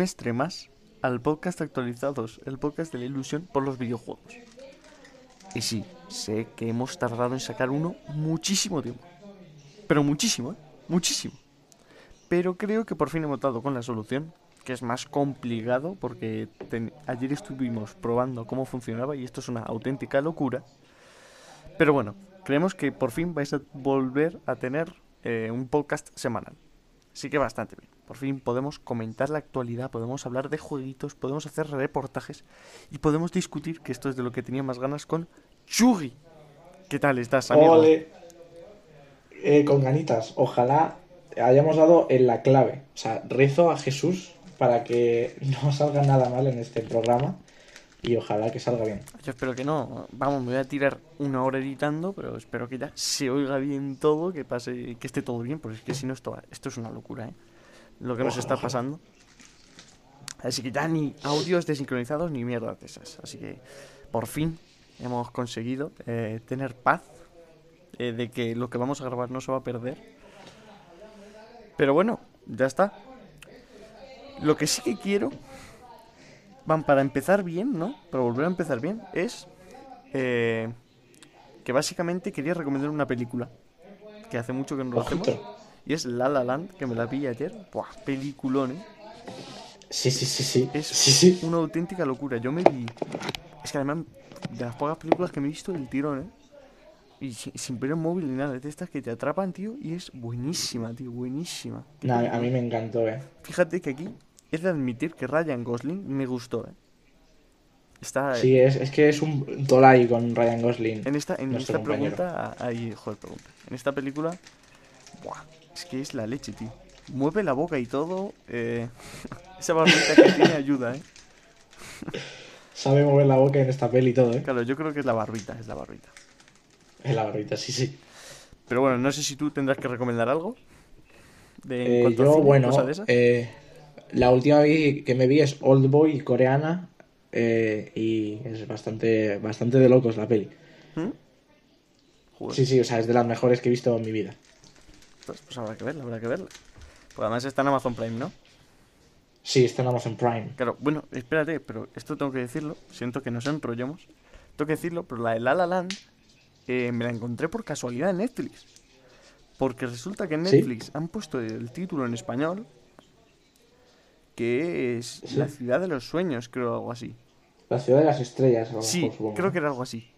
Trimestre más al podcast actualizados, el podcast de la ilusión por los videojuegos. Y sí, sé que hemos tardado en sacar uno muchísimo tiempo. Pero muchísimo, ¿eh? Muchísimo. Pero creo que por fin hemos dado con la solución, que es más complicado porque ayer estuvimos probando cómo funcionaba y esto es una auténtica locura. Pero bueno, creemos que por fin vais a volver a tener eh, un podcast semanal. Así que bastante bien. Por fin podemos comentar la actualidad, podemos hablar de jueguitos, podemos hacer reportajes y podemos discutir, que esto es de lo que tenía más ganas, con Chugi. ¿Qué tal estás, amigo? Ole. Eh, con ganitas. Ojalá hayamos dado en la clave. O sea, rezo a Jesús para que no salga nada mal en este programa y ojalá que salga bien. Yo espero que no. Vamos, me voy a tirar una hora editando, pero espero que ya se oiga bien todo, que pase, que esté todo bien, porque es que si no esto, esto es una locura, ¿eh? Lo que nos está pasando. Así que ya ni audios desincronizados ni mierdas de esas. Así que por fin hemos conseguido eh, tener paz eh, de que lo que vamos a grabar no se va a perder. Pero bueno, ya está. Lo que sí que quiero van para empezar bien, ¿no? Para volver a empezar bien, es eh, que básicamente quería recomendar una película que hace mucho que no lo hacemos. Y es La La Land, que me la vi ayer. Buah, peliculón, ¿eh? Sí, sí, sí, sí. Es sí, sí. una auténtica locura. Yo me vi. Es que además, de las pocas películas que me he visto, el tirón, ¿eh? Y sin, ver móvil ni nada, de estas que te atrapan, tío, y es buenísima, tío, buenísima. a mí me encantó, eh. Fíjate que aquí es de admitir que Ryan Gosling me gustó, ¿eh? Está, sí, es, es que es un tolai con Ryan Gosling. En esta, en esta pregunta, ahí, joder, pregunta. En esta película, buah, es que es la leche, tío. Mueve la boca y todo. Eh, esa barbita que tiene ayuda, ¿eh? Sabe mover la boca en esta peli y todo, ¿eh? Claro, yo creo que es la barbita, es la barbita. Es la barbita, sí, sí. Pero bueno, no sé si tú tendrás que recomendar algo. De, eh, yo, bueno, eh, la última que me vi es Old Boy coreana eh, y es bastante, bastante de locos la peli. ¿Mm? Sí, sí, o sea, es de las mejores que he visto en mi vida. Pues, pues habrá que verla, habrá que verla. Pues además está en Amazon Prime, ¿no? Sí, está en Amazon Prime. Claro, bueno, espérate, pero esto tengo que decirlo. Siento que nos enrollemos. Tengo que decirlo, pero la de La La Land eh, me la encontré por casualidad en Netflix. Porque resulta que en Netflix han puesto el título en español que es La ciudad de los sueños, creo, algo así. La ciudad de las estrellas, Sí, creo que era algo así.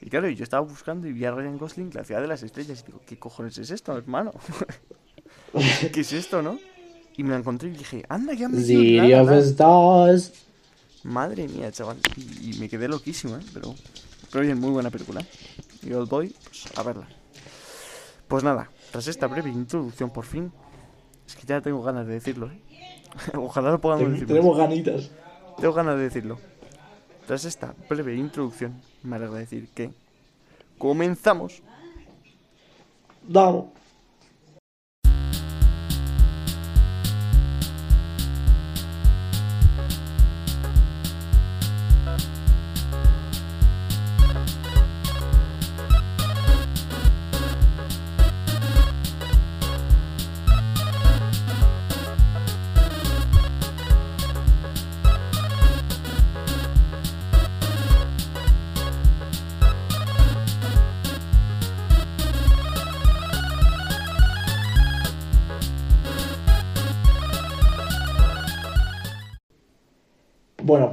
Y claro, yo estaba buscando y vi a Ryan Gosling, La ciudad de las estrellas, y digo, ¿qué cojones es esto, hermano? ¿Qué es esto, no? Y me la encontré y dije, anda, ya me City of Stars. Madre mía, chaval. Y, me quedé loquísimo, ¿eh? Pero, pero bien, muy buena película. Y Old Boy, pues a verla. Pues nada, tras esta breve introducción, por fin, es que ya tengo ganas de decirlo, ¿eh? Ojalá lo podamos decir. Tenemos ganitas. Tengo ganas de decirlo. Tras esta breve introducción, me alegra decir que comenzamos. Vamos.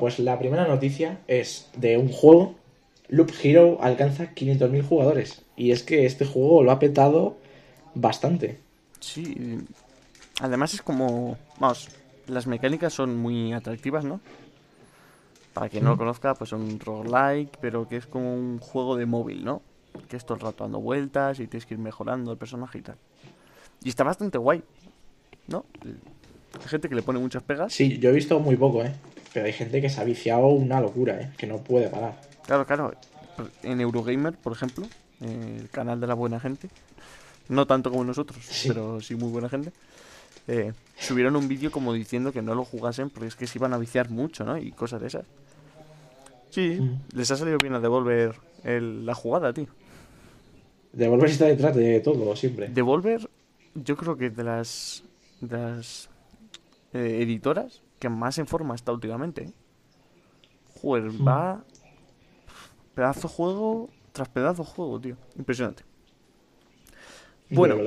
Pues la primera noticia es de un juego. Loop Hero alcanza 500.000 jugadores. Y es que este juego lo ha petado bastante. Sí. Además es como... Vamos, las mecánicas son muy atractivas, ¿no? Para quien no lo conozca, pues son roguelike, pero que es como un juego de móvil, ¿no? Que es todo el rato dando vueltas y tienes que ir mejorando el personaje y tal. Y está bastante guay, ¿no? Hay gente que le pone muchas pegas. Sí, yo he visto muy poco, ¿eh? Pero hay gente que se ha viciado una locura, ¿eh? Que no puede parar. Claro, claro. En Eurogamer, por ejemplo, el canal de la buena gente, no tanto como nosotros, pero sí muy buena gente, eh, subieron un vídeo como diciendo que no lo jugasen porque es que se iban a viciar mucho, ¿no? Y cosas de esas. Sí, mm. les ha salido bien a Devolver el, la jugada, tío. Devolver está detrás de todo, siempre. Devolver, yo creo que de las, de las eh, editoras que más en forma está últimamente. ¿eh? Joder, hmm. va pedazo juego tras pedazo juego, tío. Impresionante. Bueno,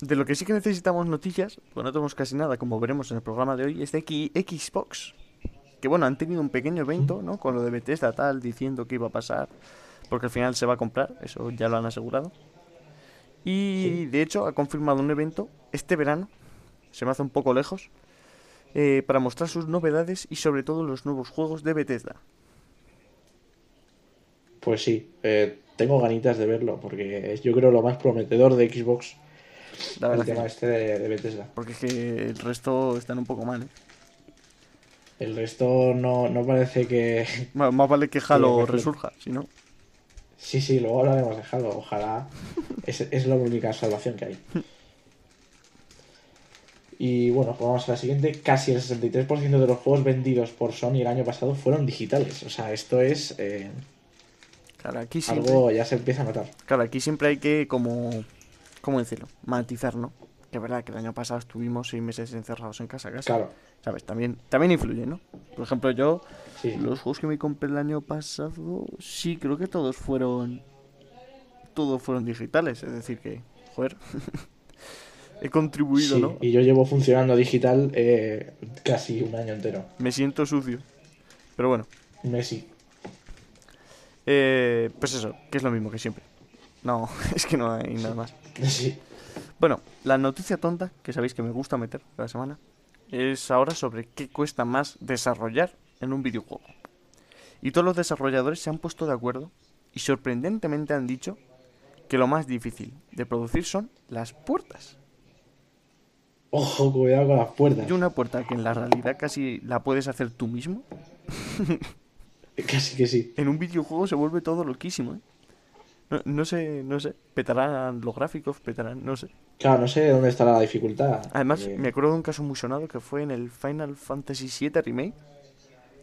de lo que sí que necesitamos noticias, pues no tenemos casi nada, como veremos en el programa de hoy, es de Xbox. Que bueno, han tenido un pequeño evento, ¿no? Con lo de Bethesda tal, diciendo que iba a pasar, porque al final se va a comprar, eso ya lo han asegurado. Y de hecho ha confirmado un evento este verano, se me hace un poco lejos, eh, para mostrar sus novedades y sobre todo los nuevos juegos de Bethesda. Pues sí, eh, tengo ganitas de verlo, porque es yo creo lo más prometedor de Xbox. el tema este de, Bethesda. Porque es que el resto están un poco mal, ¿eh? El resto no, parece que. más vale que Halo resurja, si no. Sí, sí, luego hablaremos de Halo. Ojalá. es, es la única salvación que hay. Y bueno, pues vamos a la siguiente. Casi el 63% de los juegos vendidos por Sony el año pasado fueron digitales. O sea, esto es. Eh, claro, aquí siempre... Algo ya se empieza a notar. Claro, aquí siempre hay que, como. ¿Cómo decirlo? Matizar, ¿no? Que es verdad que el año pasado estuvimos seis meses encerrados en casa, casi. Claro. ¿Sabes? También, también influye, ¿no? Por ejemplo, yo. Los juegos que me compré el año pasado. Sí, creo que todos fueron. Todos fueron digitales. Es decir, que. Joder. he contribuido, ¿no? Y yo llevo funcionando digital eh, casi un año entero. Me siento sucio. Pero bueno. Messi. Eh, pues eso, que es lo mismo que siempre. No, es que no hay nada más. Sí. Bueno, la noticia tonta, que sabéis que me gusta meter cada semana, es ahora sobre qué cuesta más desarrollar en un videojuego. Y todos los desarrolladores se han puesto de acuerdo y sorprendentemente han dicho que lo más difícil de producir son las puertas. Ojo, cuidado con las puertas. Y una puerta que en la realidad casi la puedes hacer tú mismo. casi que sí. En un videojuego se vuelve todo loquísimo, ¿eh? No, sé, no sé. Petarán los gráficos, petarán, no sé. Claro, no sé dónde está la dificultad. Además, me acuerdo de un caso muy sonado que fue en el Final Fantasy VII Remake.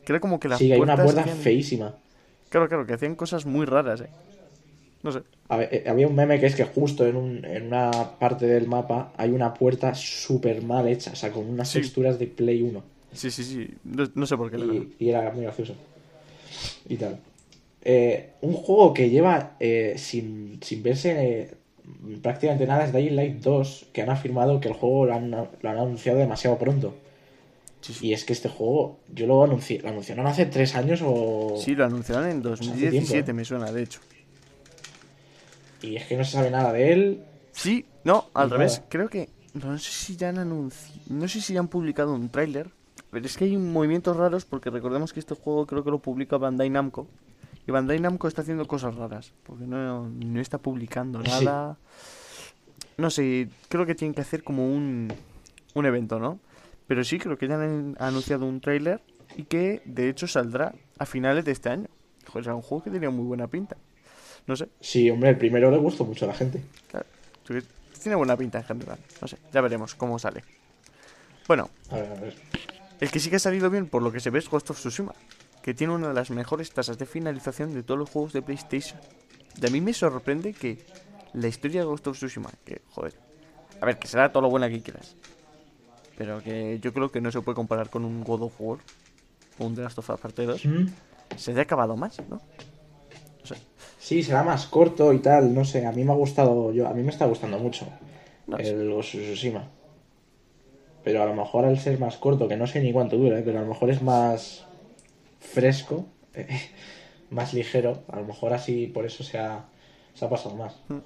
Que era como que las sí, hay una puerta feísima. Claro, claro, que hacían cosas muy raras, ¿eh? No sé. Eh, había un meme que es que justo en, un, en una parte del mapa hay una puerta súper mal hecha, o sea, con unas texturas de Play 1. Sí, sí, sí. No, sé por qué. Y, y, era muy gracioso. Y tal. Eh, un juego que lleva eh, sin, sin, verse prácticamente nada es Dying Light 2, que han afirmado que el juego lo han, lo han anunciado demasiado pronto. Y es que este juego, yo lo anuncié, lo anunciaron hace tres años o... Sí, lo anunciaron en 2017, me suena, de hecho. Y es que no se sabe nada de él. Sí, no, al revés. Creo que. No sé si ya han anunciado. No sé si ya han publicado un tráiler. Pero es que hay movimientos raros porque recordemos que este juego creo que lo publica Bandai Namco. Y Bandai Namco está haciendo cosas raras. Porque no, no está publicando nada. No sé, creo que tienen que hacer como un, un evento, ¿no? Pero sí, creo que ya han anunciado un tráiler y que de hecho saldrá a finales de este año. Joder, era un juego que tenía muy buena pinta. No sé. Sí, hombre, el primero le gustó mucho a la gente. Claro. Tiene buena pinta en general. No sé, ya veremos cómo sale. Bueno. A ver, a ver. El que sí que ha salido bien, por lo que se ve, es Ghost of Tsushima. Que tiene una de las mejores tasas de finalización de todos los juegos de PlayStation. Y a mí me sorprende que la historia de Ghost of Tsushima, que, joder. A ver, que será todo lo buena que quieras. Pero que yo creo que no se puede comparar con un God of War o un The Last of Us Parte 2. Se ha acabado más, ¿no? Sí, será más corto y tal, no sé, a mí me ha gustado, yo, a mí me está gustando mucho el Ghost. Pero a lo mejor al ser más corto, que no sé ni cuánto dura, ¿eh? pero a lo mejor es más fresco, más ligero, a lo mejor así por eso se ha, se ha pasado más. Mm.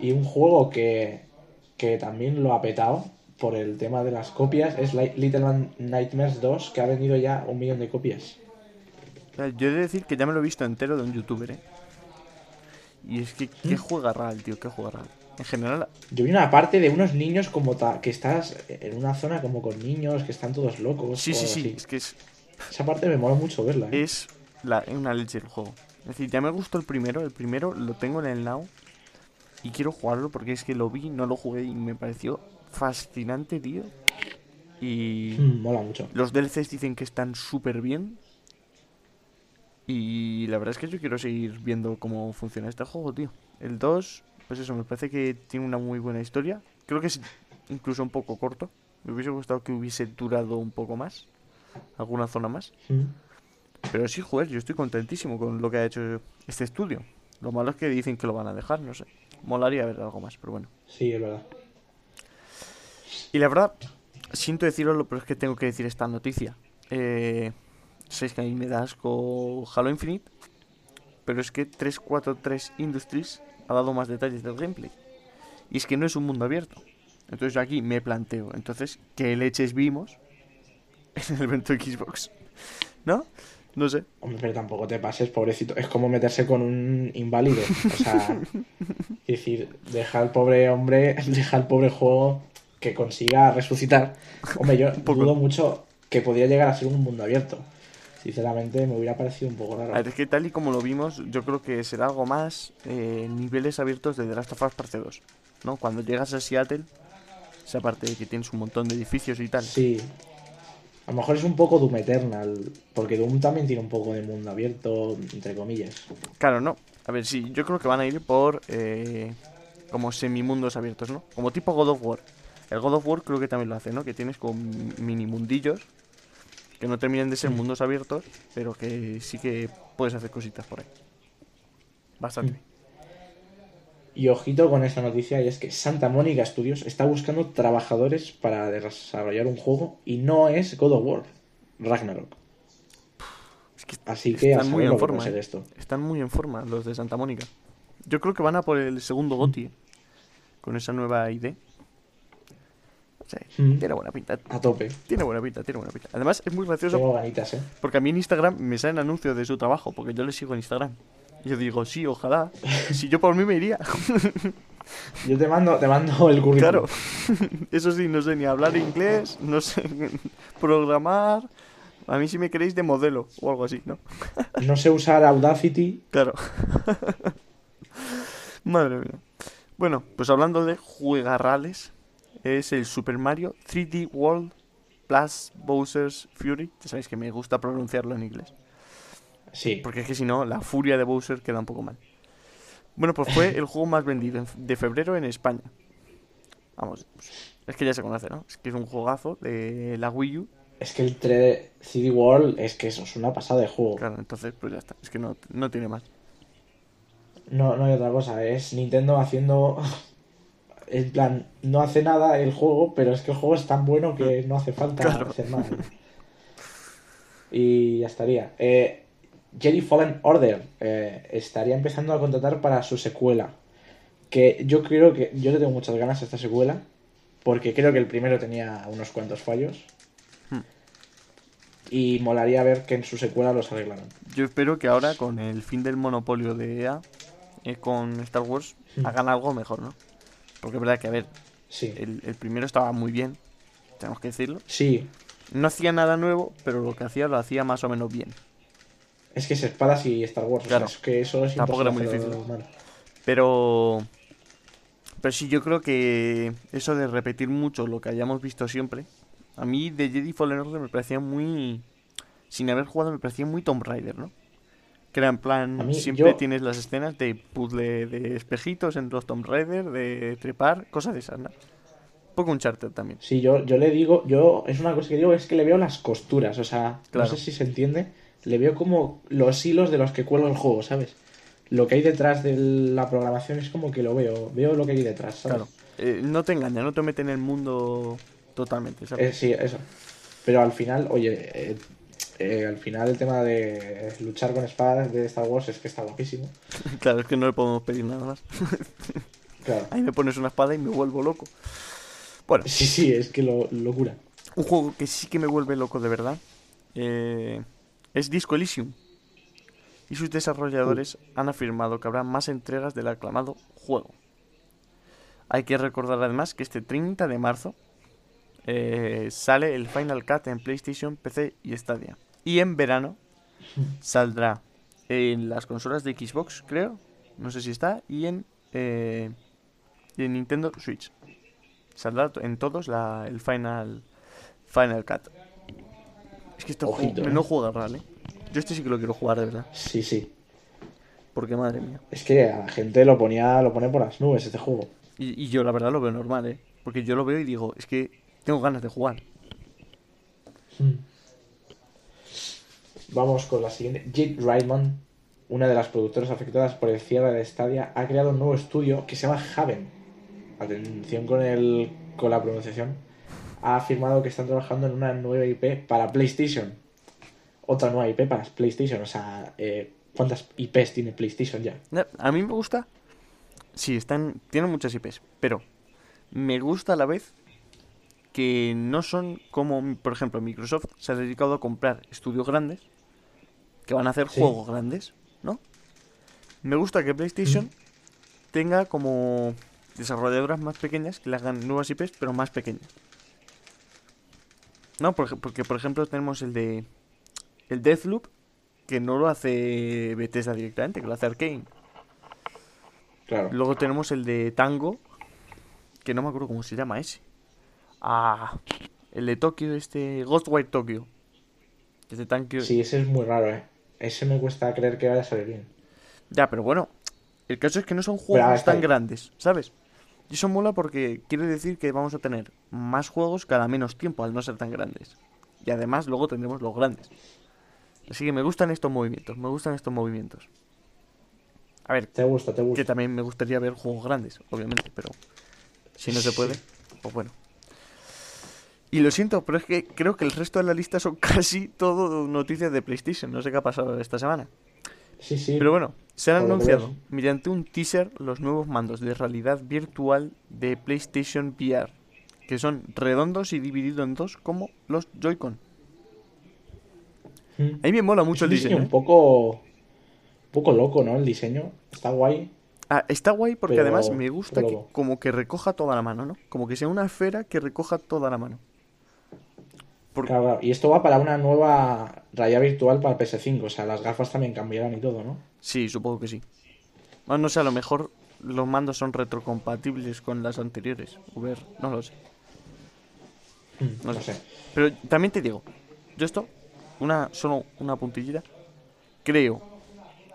Y un juego que, que también lo ha petado por el tema de las copias es Little Nightmares 2, que ha vendido ya un millón de copias. Yo he de decir que ya me lo he visto entero de un youtuber, ¿eh? Y es que, ¿qué ¿Mm? juega RAL, tío? ¿Qué juega RAL? En general... Yo vi una parte de unos niños como que estás en una zona como con niños que están todos locos. Sí, sí, sí, es que es... Esa parte me mola mucho verla. ¿eh? Es la, una leche el juego. Es decir, ya me gustó el primero, el primero lo tengo en el now y quiero jugarlo porque es que lo vi, no lo jugué y me pareció fascinante, tío. Y... Mm, mola mucho. Los DLCs dicen que están súper bien. Y la verdad es que yo quiero seguir viendo cómo funciona este juego, tío. El 2, pues eso, me parece que tiene una muy buena historia. Creo que es incluso un poco corto, Me hubiese gustado que hubiese durado un poco más. Alguna zona más. Pero sí, joder, yo estoy contentísimo con lo que ha hecho este estudio. Lo malo es que dicen que lo van a dejar, no sé. Molaría ver algo más, pero bueno. Sí, es verdad. Y la verdad, siento decirlo, pero es que tengo que decir esta noticia. Eh, Sabéis que a mí me da asco Halo Infinite. Pero es que 343 Industries ha dado más detalles del gameplay. Y es que no es un mundo abierto. Entonces yo aquí me planteo. Entonces, ¿qué leches vimos en el evento de Xbox? ¿No? No sé. Hombre, pero tampoco te pases, pobrecito. Es como meterse con un inválido. O sea, es decir, deja al pobre hombre, deja al pobre juego que consiga resucitar. Hombre, yo dudo mucho que podría llegar a ser un mundo abierto. Sinceramente me hubiera parecido un poco raro. A ver, es que tal y como lo vimos, yo creo que será algo más eh, niveles abiertos de The Last of Us Parte 2. ¿No? Cuando llegas a Seattle, esa parte de que tienes un montón de edificios y tal. Sí. A lo mejor es un poco Doom Eternal, porque Doom también tiene un poco de mundo abierto, entre comillas. Claro, no. A ver, sí, yo creo que van a ir por eh, como semimundos abiertos, ¿no? Como tipo God of War. El God of War creo que también lo hace, ¿no? Que tienes como mini mundillos que no terminen de ser mundos abiertos, pero que sí que puedes hacer cositas por ahí. Bastante. Y ojito con esta noticia, y es que Santa Mónica Studios está buscando trabajadores para desarrollar un juego y no es God of War, Ragnarok. Así que están muy en forma. ¿eh? Esto. Están muy en forma los de Santa Mónica. Yo creo que van a por el segundo GOTI con esa nueva idea. Mm. Tiene buena pinta. A tope. Tiene buena pinta, tiene buena pinta. Además, es muy gracioso. Tengo ganitas, ¿eh? Porque a mí en Instagram me salen anuncios de su trabajo, porque yo le sigo en Instagram. Y yo digo, sí, ojalá. si yo por mí me iría. yo te mando, te mando el currículum. Claro. Eso sí, no sé ni hablar inglés, no sé programar. A mí si me queréis de modelo o algo así, ¿no? no sé usar Audacity. Claro. Madre mía. Bueno, pues hablando de juegarrales, es el Super Mario 3D World Plus Bowser's Fury. Ya sabéis que me gusta pronunciarlo en inglés. Sí. Porque es que si no, la furia de Bowser queda un poco mal. Bueno, pues fue el juego más vendido de febrero en España. Vamos, es que ya se conoce, ¿no? Es que es un juegazo de la Wii U. Es que el 3D World es que eso es una pasada de juego. Claro, entonces pues ya está. Es que no, no tiene más. No, no hay otra cosa. Es Nintendo haciendo en plan, no hace nada el juego, pero es que el juego es tan bueno que no hace falta hacer nada. Y ya estaría. Eh, Jedi Fallen Order eh, estaría empezando a contratar para su secuela. Que yo creo que. Yo le tengo muchas ganas a esta secuela. Porque creo que el primero tenía unos cuantos fallos. Hmm. Y molaría ver que en su secuela los arreglaran. Yo espero que ahora, con el fin del monopolio de EA, eh, con Star Wars, hmm. hagan algo mejor, ¿no? Porque es verdad que, a ver, sí. el, primero estaba muy bien, tenemos que decirlo. Sí. No hacía nada nuevo, pero lo que hacía lo hacía más o menos bien. Es que es espadas y Star Wars. Claro. es que eso es Tampoco era muy difícil. Pero. Pero sí, yo creo que eso de repetir mucho lo que hayamos visto siempre. A mí de Jedi Fallen Order me parecía muy. Sin haber jugado, me parecía muy Tomb Raider, ¿no? Era en plan, siempre tienes las escenas de puzzle de espejitos en los Tomb Raider, de trepar, cosas de esas, ¿no? Un poco un charter también. Sí, yo, yo le digo, yo, es una cosa que digo, es que le veo las costuras, o sea, no sé si se entiende, le veo como los hilos de los que cuelga el juego, ¿sabes? Lo que hay detrás de la programación es como que lo veo, veo lo que hay detrás, ¿sabes? Claro, eh, no te engaña, no te mete en el mundo totalmente, ¿sabes? Eh, sí, eso. Pero al final, oye, eh, eh, al final el tema de luchar con espadas de Star Wars es que está guapísimo. claro, es que no le podemos pedir nada más. claro. Ahí me pones una espada y me vuelvo loco. Bueno. Sí, sí, es que lo, locura. Un juego que sí que me vuelve loco de verdad eh, es Disco Elysium. Y sus desarrolladores uh. han afirmado que habrá más entregas del aclamado juego. Hay que recordar además que este 30 de marzo eh, sale el Final Cut en PlayStation, PC y Stadia. Y en verano saldrá en las consolas de Xbox, creo. No sé si está. Y en, eh, en Nintendo Switch. Saldrá en todos la, el Final, Final Cut. Es que esto no juega real, ¿eh? Yo este sí que lo quiero jugar, de verdad. Sí, sí. Porque madre mía. Es que a la gente lo ponía, lo pone por las nubes este juego. Y, y yo la verdad lo veo normal, ¿eh? Porque yo lo veo y digo, es que tengo ganas de jugar. Hmm. Vamos con la siguiente. Jake Reitman, una de las productoras afectadas por el cierre de Stadia, ha creado un nuevo estudio que se llama Haven. Atención con, el, con la pronunciación. Ha afirmado que están trabajando en una nueva IP para PlayStation. Otra nueva IP para PlayStation. O sea, eh, ¿cuántas IPs tiene PlayStation ya? A mí me gusta. Sí, están, tienen muchas IPs, pero me gusta a la vez que no son como, por ejemplo, Microsoft se ha dedicado a comprar estudios grandes que van a hacer juegos grandes, ¿no? Me gusta que PlayStation mm. tenga como desarrolladoras más pequeñas que le hagan nuevas IPs, pero más pequeñas. No, porque, porque por ejemplo tenemos el de el Deathloop, que no lo hace Bethesda directamente, que lo hace Arkane. Claro. Luego tenemos el de Tango, que no me acuerdo cómo se llama ese. Ah, el de Tokio, este Ghostwire Tokyo. Ese tanque... Sí, ese es muy raro, eh. Ese me cuesta creer que vaya a salir bien. Ya, pero bueno, el caso es que no son juegos tan grandes, ¿sabes? Y eso mola porque quiere decir que vamos a tener más juegos cada menos tiempo al no ser tan grandes. Y además luego tendremos los grandes. Así que me gustan estos movimientos, me gustan estos movimientos. A ver, te gusta, te gusta. Que también me gustaría ver juegos grandes, obviamente, pero si no se puede, pues bueno. Y lo siento, pero es que creo que el resto de la lista son casi todo noticias de PlayStation. No sé qué ha pasado esta semana. Sí, sí. Pero bueno, se han anunciado mediante un teaser los nuevos mandos de realidad virtual de PlayStation VR, que son redondos y divididos en dos como los Joy-Con. A mí me mola mucho el diseño. Un ¿eh? poco, un poco loco, ¿no? El diseño. Está guay. Ah, está guay porque además me gusta que como que recoja toda la mano, ¿no? Como que sea una esfera que recoja toda la mano. Claro, y esto va para una nueva raya virtual para el PS5, o sea, las gafas también cambiarán y todo, ¿no? Sí, supongo que sí. Bueno, no sé, a lo mejor los mandos son retrocompatibles con las anteriores. ver, no lo sé. Hmm, no, sé. Pero también te digo, yo esto, una solo una puntillita, creo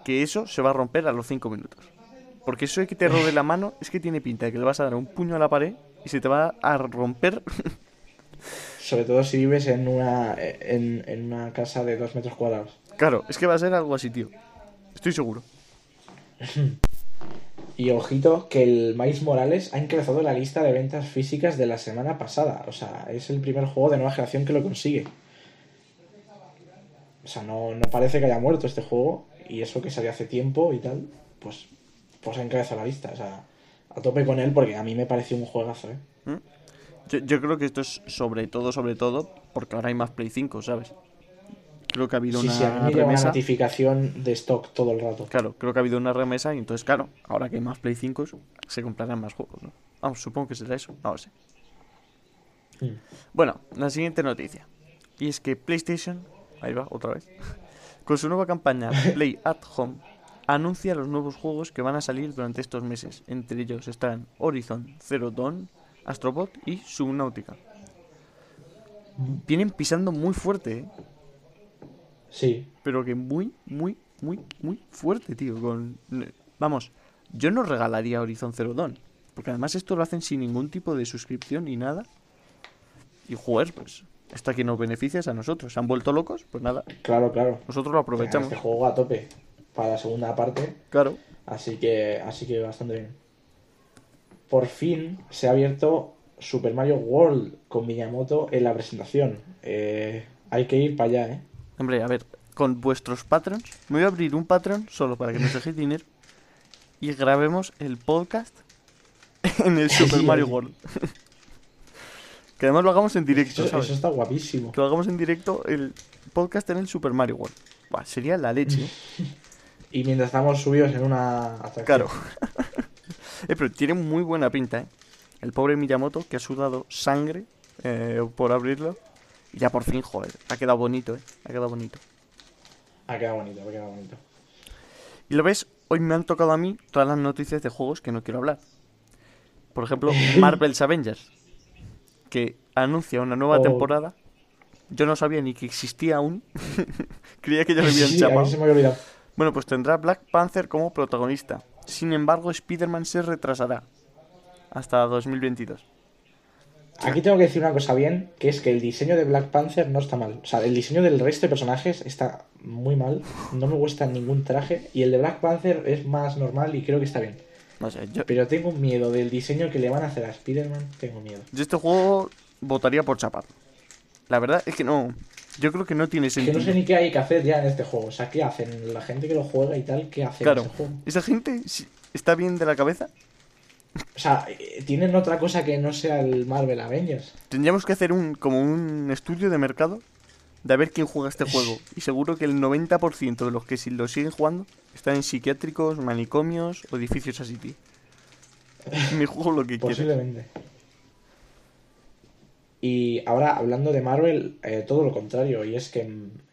que eso se va a romper a los 5 minutos. Porque eso de que te robe la mano es que tiene pinta de que le vas a dar un puño a la pared y se te va a romper. Sobre todo si vives en una, en, una casa de dos metros cuadrados. Claro, es que va a ser algo así, tío. Estoy seguro. Y ojito que el Miles Morales ha encabezado la lista de ventas físicas de la semana pasada. O sea, es el primer juego de nueva generación que lo consigue. O sea, no, no parece que haya muerto este juego. Y eso que salió hace tiempo y tal, pues pues encabeza la lista. O sea, a tope con él porque a mí me pareció un juegazo, ¿eh? ¿Mm? Yo, creo que esto es sobre todo, sobre todo, porque ahora hay más Play 5, ¿sabes? Creo que ha habido una remesa. notificación de stock todo el rato. Claro, creo que ha habido una remesa y entonces, claro, ahora que hay más Play 5 se comprarán más juegos, ¿no? Vamos, supongo que será eso, no lo sé. Mm. Bueno, la siguiente noticia. Y es que PlayStation, ahí va, otra vez, con su nueva campaña Play at Home, anuncia los nuevos juegos que van a salir durante estos meses. Entre ellos están Horizon Zero Dawn, Astrobot y Subnautica. Vienen pisando muy fuerte, ¿eh? Sí. Pero que muy, muy, muy, muy fuerte, tío. Con... Vamos, yo no regalaría Horizon Zero Dawn. Porque además esto lo hacen sin ningún tipo de suscripción ni nada. Y joder, pues esto aquí nos beneficia a nosotros. ¿Se han vuelto locos? Pues nada. Claro, claro. Nosotros lo aprovechamos. Este juego a tope para la segunda parte. Claro. Así que, así que bastante bien. Por fin se ha abierto Super Mario World con Miyamoto en la presentación. Eh, hay que ir para allá, ¿eh? Hombre, a ver, con vuestros patrons, me voy a abrir un patron solo para que nos dejéis dinero y grabemos el podcast en el Super Mario World. que además lo hagamos en directo, eso, Eso está guapísimo. Que lo hagamos en directo el podcast en el Super Mario World. sería la leche. Y mientras estamos subidos en una atracción. Claro. Eh, pero tiene muy buena pinta, ¿eh? El pobre Miyamoto que ha sudado sangre eh, por abrirlo. Y ya por fin, joder, ha quedado bonito, ¿eh? Ha quedado bonito. Ha quedado bonito, ha quedado bonito. Y lo ves, hoy me han tocado a mí todas las noticias de juegos que no quiero hablar. Por ejemplo, Marvel's Avengers, que anuncia una nueva oh. temporada. Yo no sabía ni que existía aún. Creía que ya lo habían sí, chapado. se me había. Bueno, pues tendrá Black Panther como protagonista. Sin embargo, Spider-Man se retrasará hasta 2022. Aquí tengo que decir una cosa bien, que es que el diseño de Black Panther no está mal. O sea, el diseño del resto de personajes está muy mal. No me gusta ningún traje. Y el de Black Panther es más normal y creo que está bien. No sé, yo... Pero tengo miedo del diseño que le van a hacer a Spider-Man. Tengo miedo. Yo este juego votaría por chapar. La verdad es que no. Yo creo que no tiene sentido. Que no sé ni qué hay que hacer ya en este juego. O sea, ¿qué hacen? La gente que lo juega y tal, ¿qué hacen claro, juego? ¿Esa gente está bien de la cabeza? O sea, ¿tienen otra cosa que no sea el Marvel Avengers? Tendríamos que hacer un como un estudio de mercado de a ver quién juega este juego. Y seguro que el 90% de los que lo siguen jugando están en psiquiátricos, manicomios o edificios así, tío. Mi juego lo que Posiblemente. Y ahora, hablando de Marvel, eh, todo lo contrario. Y es que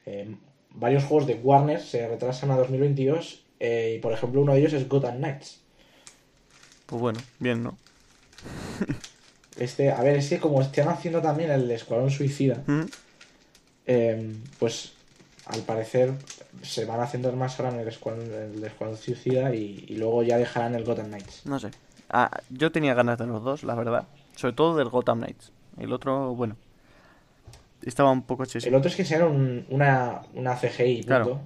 eh, varios juegos de Warner se retrasan a 2022. Eh, y por ejemplo, uno de ellos es Gotham Knights. Pues bueno, bien, ¿no? este, a ver, es que como están haciendo también el Escuadrón Suicida, em, pues al parecer se van a centrar más ahora en el Escuadrón, Suicida y, luego ya dejarán el Gotham Knights. No sé. Ah, yo tenía ganas de los dos, la verdad. Sobre todo del Gotham Knights. El otro, bueno, estaba un poco chesco. El otro es que enseñaron una, una CGI, claro.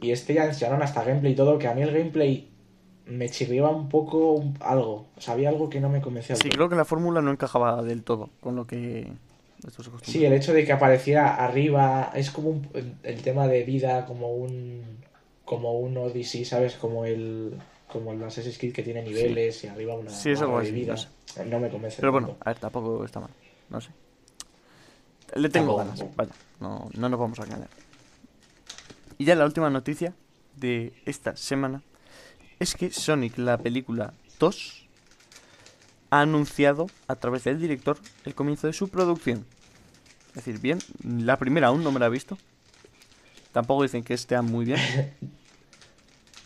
Y este ya enseñaron hasta gameplay y todo, que a mí el gameplay me chirriaba un poco algo. O sea, había algo que no me convencía. Sí, creo que la fórmula no encajaba del todo con lo que... Sí, el hecho de que apareciera arriba es como el tema de vida, como un como un Odyssey, ¿sabes? Como el como el Assassin's Creed que tiene niveles y arriba una, sí, eso de vida. No, me convence. Pero bueno, a ver, tampoco está mal. No sé. Le tengo ganas. Vaya, no, no nos vamos a engañar. Y ya la última noticia de esta semana es que Sonic, la película 2, ha anunciado a través del director el comienzo de su producción. Es decir, bien, la primera aún no me la he visto. Tampoco dicen que esté muy bien.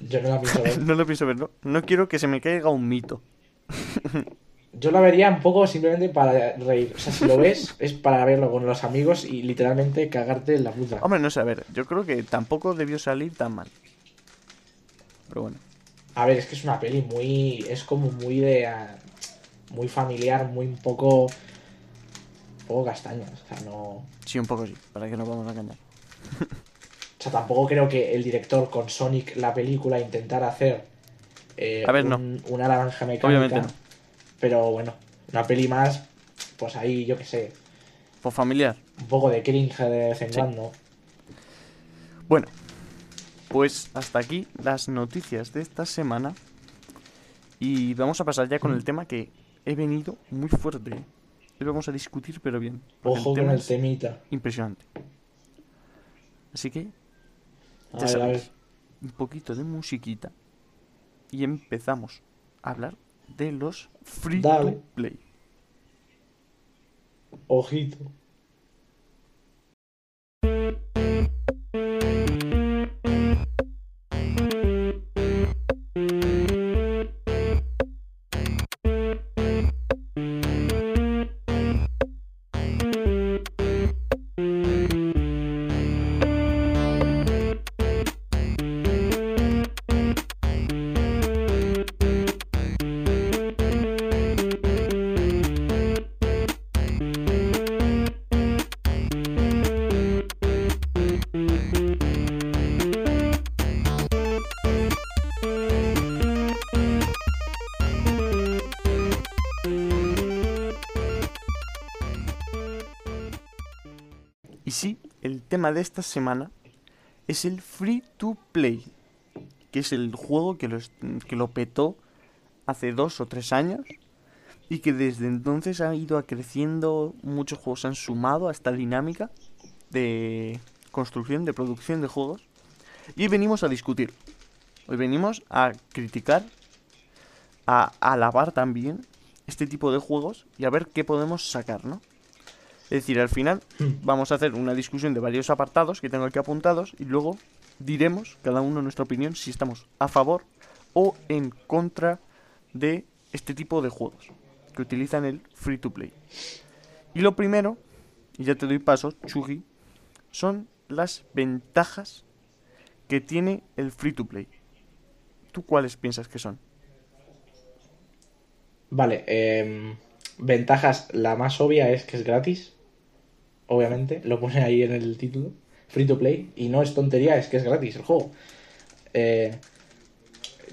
Yo no la pienso ver. no lo pienso ver, no. No quiero que se me caiga un mito. Yo la vería un poco simplemente para reír. O sea, si lo ves, es para verlo con los amigos y literalmente cagarte en la puta. Hombre, no sé, a ver, yo creo que tampoco debió salir tan mal. Pero bueno. A ver, es que es una peli muy. Es como muy de. Ah, muy familiar, muy un poco. Un poco castaña. O sea, no. Sí, un poco sí, para que no vamos a engañar. o sea, tampoco creo que el director con Sonic, la película, intentara hacer. Eh, a ver, no. Una naranja mecánica. Obviamente no pero bueno, una peli más, pues ahí, yo qué sé. Por familiar. Un poco de cringe de vez en cuando. Bueno, pues hasta aquí las noticias de esta semana. Y vamos a pasar ya con el tema que he venido muy fuerte. Hoy vamos a discutir, pero bien. Ojo con el temita. Impresionante. Así que, ya sabes, un poquito de musiquita. Y empezamos a hablar de los free to play. Ojito. Tema de esta semana es el Free to Play, que es el juego que lo, petó hace dos o tres años y que desde entonces ha ido creciendo, muchos juegos han sumado a esta dinámica de construcción, de producción de juegos. Y hoy venimos a discutir, hoy venimos a criticar, a alabar también este tipo de juegos y a ver qué podemos sacar, ¿no? Es decir, al final hmm. vamos a hacer una discusión de varios apartados que tengo aquí apuntados y luego diremos cada uno nuestra opinión si estamos a favor o en contra de este tipo de juegos que utilizan el free to play. Y lo primero, y ya te doy paso, Chugi, son las ventajas que tiene el free to play. ¿Tú cuáles piensas que son? Vale, eh, ventajas, la más obvia es que es gratis. Obviamente, lo pone ahí en el título. Free to play. Y no es tontería, es que es gratis el juego. Eh,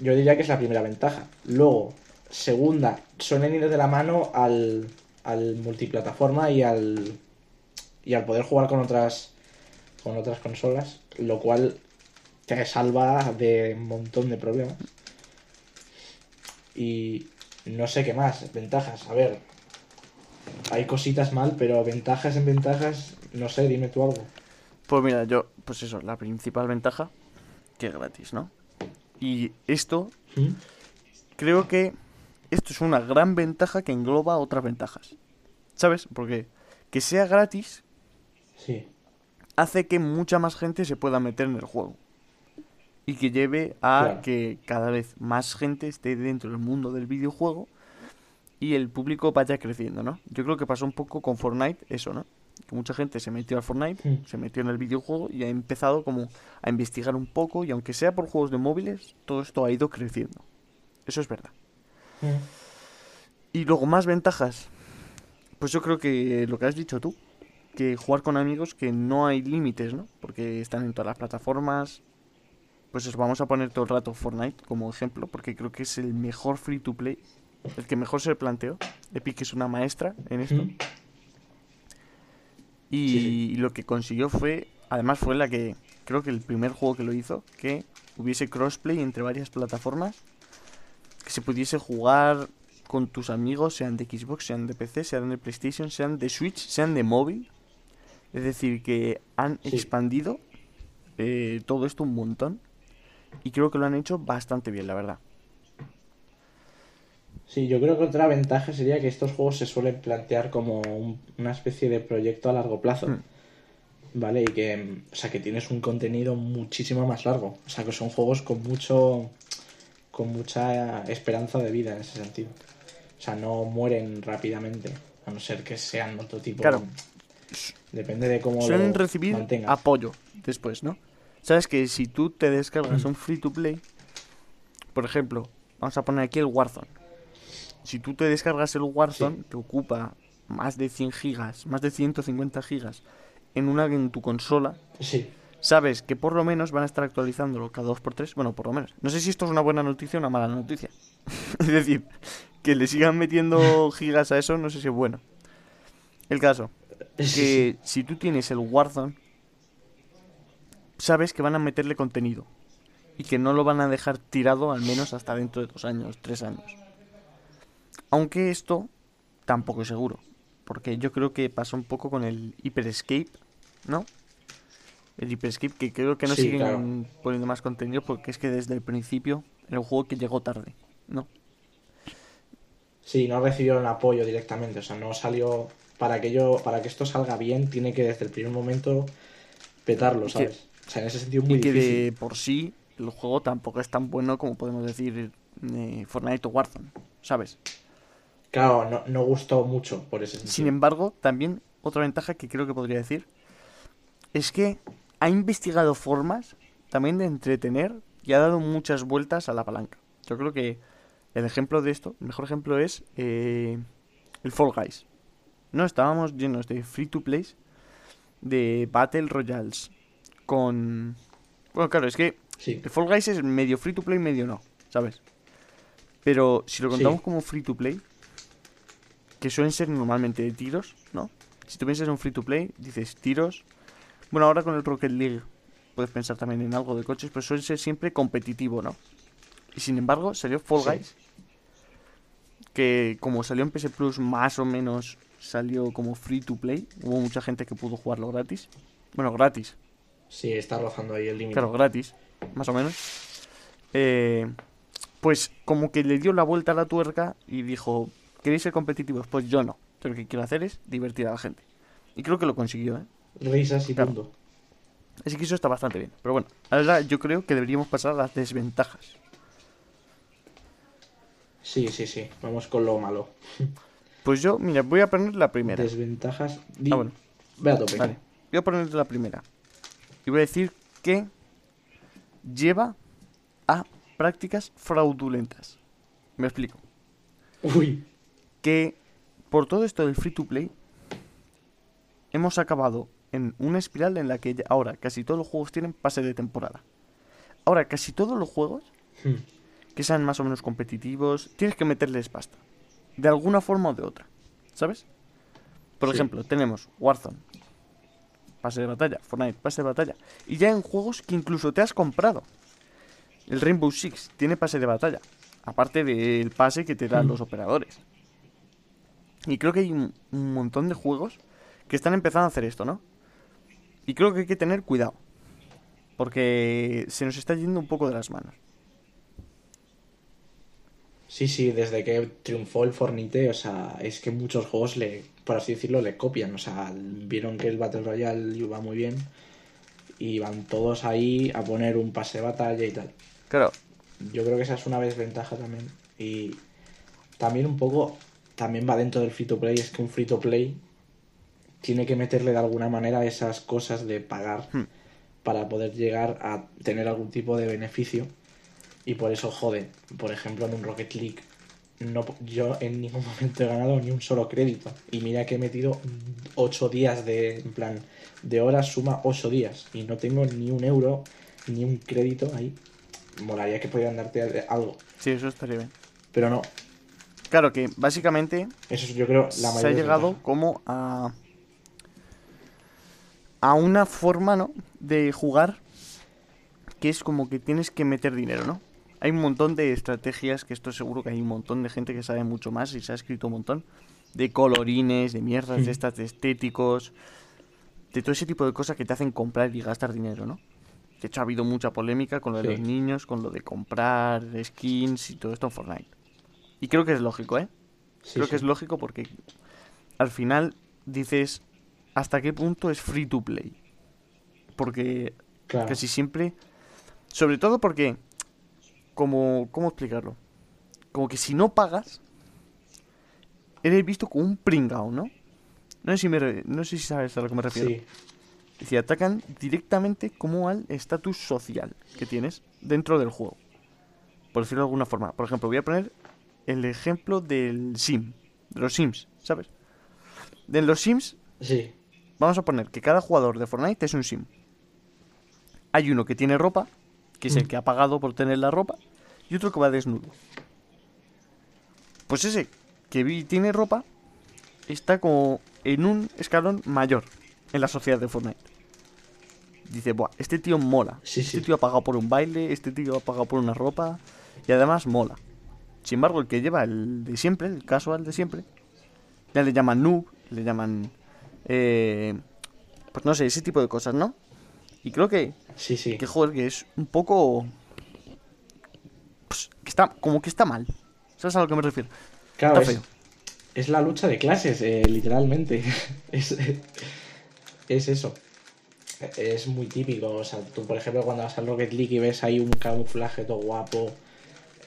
yo diría que es la primera ventaja. Luego, segunda, suelen ir de la mano al, al multiplataforma y al, y al poder jugar con otras, con otras consolas, lo cual te salva de un montón de problemas. Y no sé qué más, ventajas. A ver, hay cositas mal, pero ventajas en ventajas, no sé, dime tú algo. Pues mira, yo, pues eso, la principal ventaja, que es gratis, ¿no? Y esto, ¿Mm? creo que esto es una gran ventaja que engloba otras ventajas. ¿Sabes? Porque que sea gratis sí. hace que mucha más gente se pueda meter en el juego. Y que lleve a que cada vez más gente esté dentro del mundo del videojuego y el público vaya creciendo, ¿no? Yo creo que pasó un poco con Fortnite eso, ¿no? Que mucha gente se metió a Fortnite, se metió en el videojuego y ha empezado como a investigar un poco y aunque sea por juegos de móviles, todo esto ha ido creciendo. Eso es verdad. Y luego más ventajas. Pues yo creo que lo que has dicho tú, que jugar con amigos que no hay límites, ¿no? Porque están en todas las plataformas. Pues os vamos a poner todo el rato Fortnite como ejemplo, porque creo que es el mejor free to play, el que mejor se planteó. Epic es una maestra en esto. Y, lo que consiguió fue, además fue la que, creo que el primer juego que lo hizo, que hubiese crossplay entre varias plataformas, que se pudiese jugar con tus amigos, sean de Xbox, sean de PC, sean de PlayStation, sean de Switch, sean de móvil. Es decir, que han expandido eh, todo esto un montón. Y creo que lo han hecho bastante bien, la verdad. Sí, yo creo que otra ventaja sería que estos juegos se suelen plantear como una especie de proyecto a largo plazo. Hmm. ¿Vale? Y que, o sea, que tienes un contenido muchísimo más largo. O sea, que son juegos con mucho con mucha esperanza de vida en ese sentido. O sea, no mueren rápidamente, a no ser que sean otro tipo. Claro. Depende de cómo Suelen recibir apoyo después, ¿no? Sabes que si tú te descargas un free to play, por ejemplo, vamos a poner aquí el Warzone. Si tú te descargas el Warzone, que ocupa más de 100 gigas, más de 150 gigas en una en tu consola, sí. sabes que por lo menos van a estar actualizándolo cada 2x3. Bueno, por lo menos. No sé si esto es una buena noticia o una mala noticia. es decir, que le sigan metiendo gigas a eso, no sé si es bueno. El caso, que si tú tienes el Warzone, sabes que van a meterle contenido. Y que no lo van a dejar tirado al menos hasta dentro de dos años, tres años. Aunque esto tampoco es seguro. Porque yo creo que pasó un poco con el Hyper Escape, ¿no? El Hyper Escape, que creo que no siguen poniendo más contenido porque es que desde el principio era un juego que llegó tarde, ¿no? Sí, no recibieron apoyo directamente, o sea, no salió para que yo, para que esto salga bien, tiene que desde el primer momento petarlo, ¿sabes? o sea, en ese sentido muy y que de por sí el juego tampoco es tan bueno como podemos decir eh, Fortnite o Warzone, ¿sabes? Claro, no, no gustó mucho por ese sentido. Sin embargo, también otra ventaja que creo que podría decir es que ha investigado formas también de entretener y ha dado muchas vueltas a la palanca. Yo creo que el ejemplo de esto, el mejor ejemplo es eh, el Fall Guys. No estábamos llenos de free to play, de Battle Royales, con... Bueno, claro, es que el Fall Guys es medio free to play, medio no, ¿sabes? Pero si lo contamos como free to play, que suelen ser normalmente de tiros, ¿no? Si tú piensas en un free to play, dices tiros. Bueno, ahora con el Rocket League puedes pensar también en algo de coches, pero suele ser siempre competitivo, ¿no? Y sin embargo, salió Fall Guys. Que como salió en PS Plus, más o menos salió como free to play. Hubo mucha gente que pudo jugarlo gratis. Bueno, gratis. Sí, está rozando ahí el límite. Claro, gratis, más o menos. Eh, pues como que le dio la vuelta a la tuerca y dijo, ¿queréis ser competitivos? Pues yo no. lo que quiero hacer es divertir a la gente. Y creo que lo consiguió, ¿eh? Risas y punto. Así que eso está bastante bien. Pero bueno, ahora yo creo que deberíamos pasar a las desventajas. Sí, sí, sí. Vamos con lo malo. Pues yo, mira, voy a poner la primera. Desventajas. Ah, bueno. Ve a tope. Vale. Voy a poner la primera. Y voy a decir que lleva a prácticas fraudulentas. Me explico. Uy. Que por todo esto del free to play, hemos acabado en una espiral en la que ahora casi todos los juegos tienen pase de temporada. Ahora casi todos los juegos hmm. que sean más o menos competitivos, tienes que meterles pasta. De alguna forma o de otra. ¿Sabes? Por ejemplo, tenemos Warzone, pase de batalla, Fortnite, pase de batalla. Y ya en juegos que incluso te has comprado. El Rainbow Six tiene pase de batalla. Aparte del pase que te dan hmm. los operadores. Y creo que hay un, montón de juegos que están empezando a hacer esto, ¿no? Y creo que hay que tener cuidado. Porque se nos está yendo un poco de las manos. Sí, sí, desde que triunfó el Fornite, o sea, es que muchos juegos le, por así decirlo, le copian. O sea, vieron que el Battle Royale iba muy bien y van todos ahí a poner un pase de batalla y tal. Claro. Yo creo que esa es una desventaja también. Y también un poco también va dentro del free to play, es que un free to play tiene que meterle de alguna manera esas cosas de pagar hmm. para poder llegar a tener algún tipo de beneficio. Y por eso, jode, por ejemplo, en un Rocket League, no, yo en ningún momento he ganado ni un solo crédito. Y mira que he metido 8 días de, en plan, de horas suma 8 días. Y no tengo ni un euro, ni un crédito ahí. Molaría que pudieran darte algo. Sí, eso estaría bien. Pero no, Claro que básicamente Eso yo creo la se ha llegado como a a una forma, ¿no? De jugar que es como que tienes que meter dinero, ¿no? Hay un montón de estrategias que esto seguro que hay un montón de gente que sabe mucho más y se ha escrito un montón de colorines, de mierdas, de estas de estéticos, de todo ese tipo de cosas que te hacen comprar y gastar dinero, ¿no? De hecho ha habido mucha polémica con lo de los niños, con lo de comprar skins y todo esto en Fortnite. Y creo que es lógico, ¿eh? creo que es lógico porque al final dices hasta qué punto es free to play. Porque casi siempre... Sobre todo porque... Como, ¿Cómo explicarlo? Como que si no pagas, eres visto como un pringao, ¿no? No sé si, me, no sé si sabes a lo que me refiero. Sí. Si atacan directamente como al estatus social que tienes dentro del juego. Por decirlo de alguna forma. Por ejemplo, voy a poner el ejemplo del Sim, de los Sims, ¿sabes? De los Sims, sí. vamos a poner que cada jugador de Fortnite es un Sim. Hay uno que tiene ropa, que es el mm. que ha pagado por tener la ropa, y otro que va desnudo. Pues ese que tiene ropa está como en un escalón mayor en la sociedad de Fortnite. Dice, Buah, este tío mola. este tío ha pagado por un baile, este tío ha pagado por una ropa y además mola. Sin embargo, el que lleva el de siempre, el casual de siempre, ya le llaman noob, le llaman... Eh, pues no sé, ese tipo de cosas, ¿no? Y creo que... Sí, sí. Que joder, que es un poco... Pues, que está, como que está mal. ¿Sabes a lo que me refiero? Claro, es, es, la lucha de clases, eh, literalmente. es, es eso. Es muy típico. O sea, tú, por ejemplo, cuando vas al Rocket League y ves ahí un camuflaje todo guapo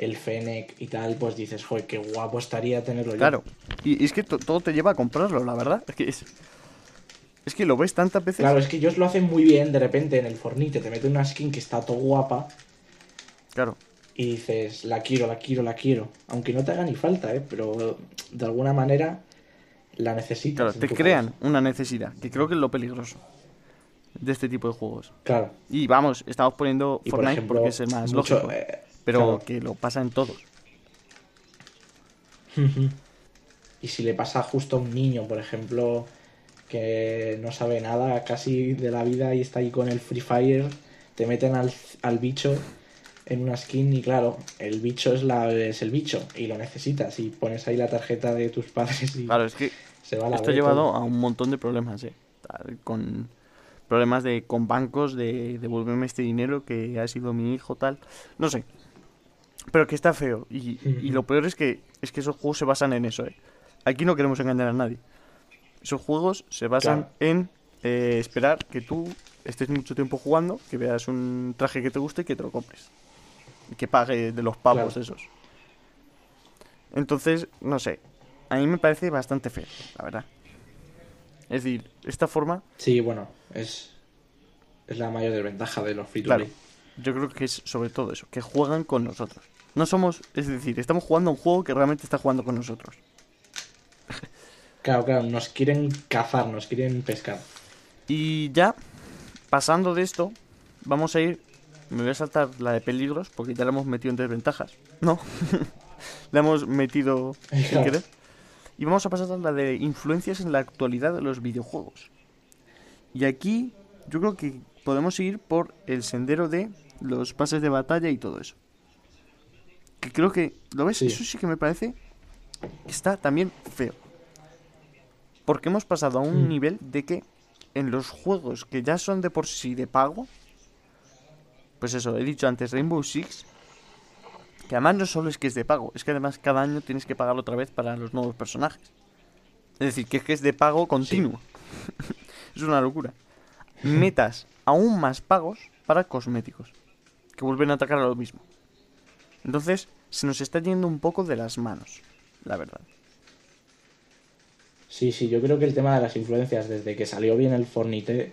el Fennec y tal, pues dices, joder, qué guapo estaría tenerlo Claro, y, es que todo te lleva a comprarlo, la verdad. Es que es, es que lo ves tantas veces. Claro, es que ellos lo hacen muy bien de repente en el Fornite, te mete una skin que está todo guapa. Claro. Y dices, la quiero, la quiero, la quiero. Aunque no te haga ni falta, ¿eh? Pero de alguna manera la necesitas. Claro, te crean una necesidad, que creo que es lo peligroso de este tipo de juegos. Claro. Y vamos, estamos poniendo Fortnite porque es el más lógico. Eh, pero que lo pasa en todos. y si le pasa justo a un niño, por ejemplo, que no sabe nada casi de la vida y está ahí con el Free Fire, te meten al, al bicho en una skin y claro, el bicho es, la, es el bicho y lo necesitas y pones ahí la tarjeta de tus padres y claro, es que se va esto ha llevado a un montón de problemas, ¿eh? con problemas de con bancos de devolverme este dinero que ha sido mi hijo tal, no sé, pero que está feo. Y, lo peor es que, es que esos juegos se basan en eso, ¿eh? Aquí no queremos engañar a nadie. Esos juegos se basan en eh, esperar que tú estés mucho tiempo jugando, que veas un traje que te guste y que te lo compres. Y que pague de los pavos esos. Entonces, no sé. A mí me parece bastante feo, la verdad. Es decir, esta forma. Sí, bueno, es, es la mayor desventaja de los free to play. Yo creo que es sobre todo eso, que juegan con nosotros. No somos, es decir, estamos jugando a un juego que realmente está jugando con nosotros. Claro, claro, nos quieren cazar, nos quieren pescar. Y ya, pasando de esto, vamos a ir. Me voy a saltar la de peligros porque ya la hemos metido en desventajas. No, la hemos metido sin querer. Y vamos a pasar a la de influencias en la actualidad de los videojuegos. Y aquí yo creo que podemos ir por el sendero de los pases de batalla y todo eso. Que creo que, ¿lo ves? Eso sí que me parece que está también feo. Porque hemos pasado a un mm. nivel de que en los juegos que ya son de por sí de pago, pues eso, he dicho antes, Rainbow Six, que además no solo es que es de pago, es que además cada año tienes que pagar otra vez para los nuevos personajes. Es decir, que es que es de pago continuo. es una locura. Metas aún más pagos para cosméticos, que vuelven a atacar a lo mismo. Entonces, se nos está yendo un poco de las manos, la verdad. Sí, sí, yo creo que el tema de las influencias, desde que salió bien el Fornite,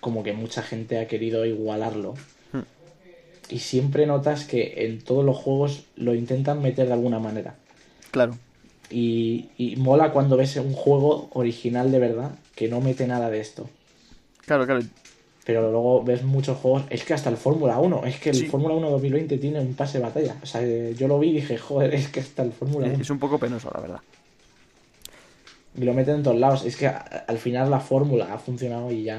como que mucha gente ha querido igualarlo. Hmm. Y siempre notas que en todos los juegos lo intentan meter de alguna manera. Claro. Y, y mola cuando ves un juego original de verdad que no mete nada de esto. Claro, claro. Pero luego ves muchos juegos. Es que hasta el Fórmula 1. Es que el Fórmula 1 2020 tiene un pase de batalla. O sea, yo lo vi y dije, joder, es que hasta el Fórmula 1. Es un poco penoso, la verdad y lo meten en todos lados. Es que al final la fórmula ha funcionado y ya.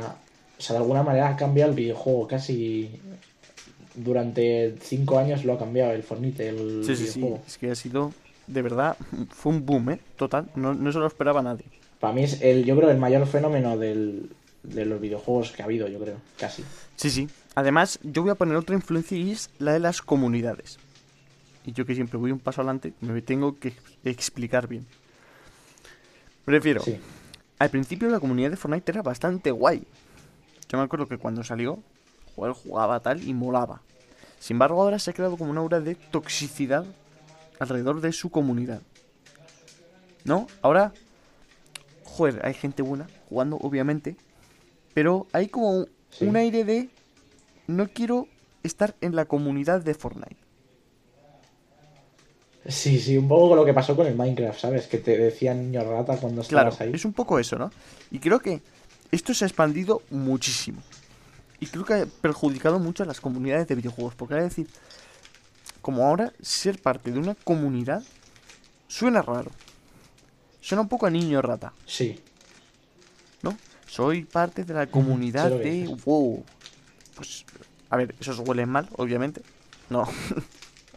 O sea, de alguna manera ha cambiado el videojuego casi. Durante cinco años lo ha cambiado el Fornite, el sí, sí, Sí. Es que ha sido, de verdad, fue un boom, ¿eh? Total, no, no se lo esperaba nadie. Para mí es, el, yo creo, el mayor fenómeno del, de los videojuegos que ha habido, yo creo, casi. Sí, sí. Además, yo voy a poner otra influencia y es la de las comunidades. Y yo que siempre voy un paso adelante, me tengo que explicar bien. Prefiero. Al principio la comunidad de Fortnite era bastante guay. Yo me acuerdo que cuando salió, jugar jugaba tal y molaba. Sin embargo, ahora se ha creado como una aura de toxicidad alrededor de su comunidad. ¿No? Ahora, joder, hay gente buena jugando, obviamente. Pero hay como un aire de no quiero estar en la comunidad de Fortnite. Sí, sí, un poco lo que pasó con el Minecraft, ¿sabes? Que te decían niño rata cuando estabas claro, Es un poco eso, ¿no? Y creo que esto se ha expandido muchísimo. Y creo que ha perjudicado mucho a las comunidades de videojuegos. Porque es decir, como ahora ser parte de una comunidad suena raro. Suena un poco a niño rata. Sí. Soy parte de la comunidad de. Wow. Pues, a ver, esos huelen mal, obviamente. No.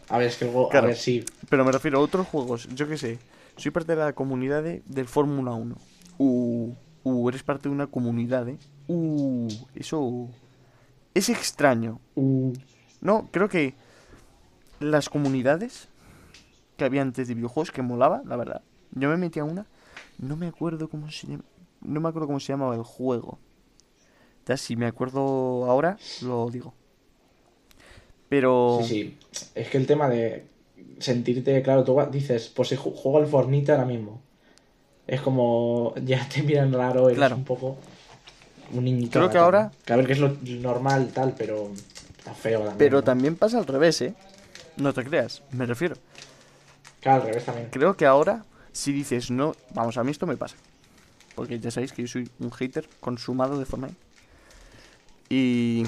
A ver, es que luego, a ver, sí. Pero me refiero a otros juegos, yo qué sé. Soy parte de la comunidad de, del Fórmula 1. Uh, uh, eres parte de una comunidad, ¿eh? Uh, eso es extraño. Uh. No, creo que las comunidades que había antes de videojuegos que molaba, la verdad. Yo me metí a una, no me acuerdo cómo se no me acuerdo cómo se llamaba el juego. Ya si me acuerdo ahora, lo digo. Pero. Sí, sí. Es que el tema de sentirte, claro, tú dices, pues si juego al Fornite ahora mismo. Es como. Ya te miran raro, eres un poco. Un niñito. Creo que ahora. Que a ver que es lo normal, tal, pero. Está feo también. Pero también pasa al revés, ¿eh? No te creas, me refiero. Claro, al revés también. Creo que ahora, si dices no. Vamos, a mí esto me pasa. Porque ya sabéis que yo soy un hater consumado de Fortnite. Y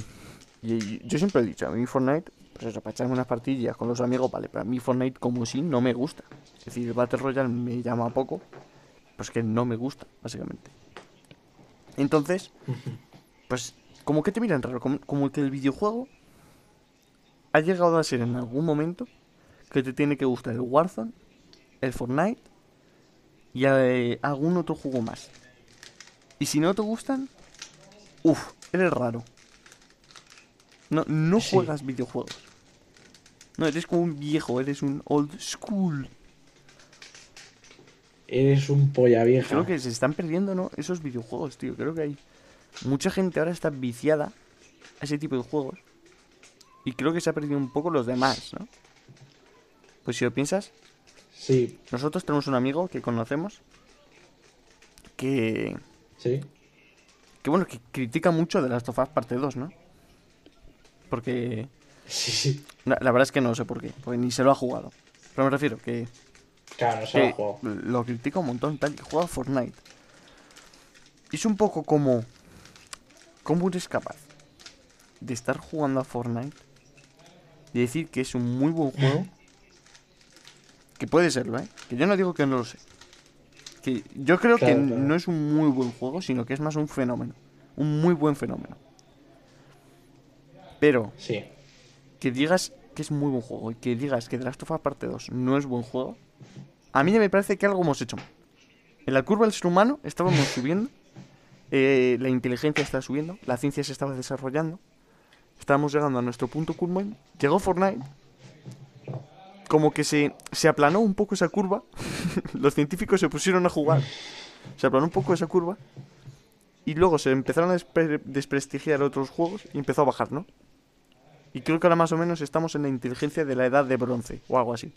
y yo siempre he dicho, a mí Fortnite, pues eso, para echarme unas partillas con los amigos, vale, pero a mí Fortnite como si no me gusta. Es decir, el Battle Royale me llama poco, pues que no me gusta, básicamente. Entonces, pues como que te miran raro, como, que el videojuego ha llegado a ser en algún momento que te tiene que gustar el Warzone, el Fortnite y eh, algún otro juego más. Y si no te gustan, uff, eres raro. No, no juegas videojuegos. No, eres como un viejo, eres un old school. Eres un polla vieja. Creo que se están perdiendo, ¿no? Esos videojuegos, tío. Creo que hay mucha gente ahora está viciada a ese tipo de juegos. Y creo que se ha perdido un poco los demás, ¿no? Pues si lo piensas. Sí. Nosotros tenemos un amigo que conocemos. Que. Sí. Que bueno, que critica mucho de las Tofas parte 2, ¿no? Porque. Sí, sí. La, verdad es que no sé por qué, porque ni se lo ha jugado. Pero me refiero que. Claro, no se lo Lo critica un montón, tal, que juega Fortnite. Es un poco como. ¿Cómo eres capaz de estar jugando a Fortnite? Y decir que es un muy buen juego. que puede serlo, ¿eh? Que yo no digo que no lo sé. Que yo creo que no es un muy buen juego, sino que es más un fenómeno. Un muy buen fenómeno. Pero. Sí. Que digas que es muy buen juego y que digas que The Last of Us Parte 2 no es buen juego, a mí me parece que algo hemos hecho mal. En la curva del ser humano estábamos subiendo, eh, la inteligencia estaba subiendo, la ciencia se estaba desarrollando, estábamos llegando a nuestro punto culmen, llegó Fortnite, como que se, se aplanó un poco esa curva, los científicos se pusieron a jugar, se aplanó un poco esa curva, y luego se empezaron a desprestigiar otros juegos y empezó a bajar, ¿no? Y creo que ahora más o menos estamos en la inteligencia de la edad de bronce o algo así.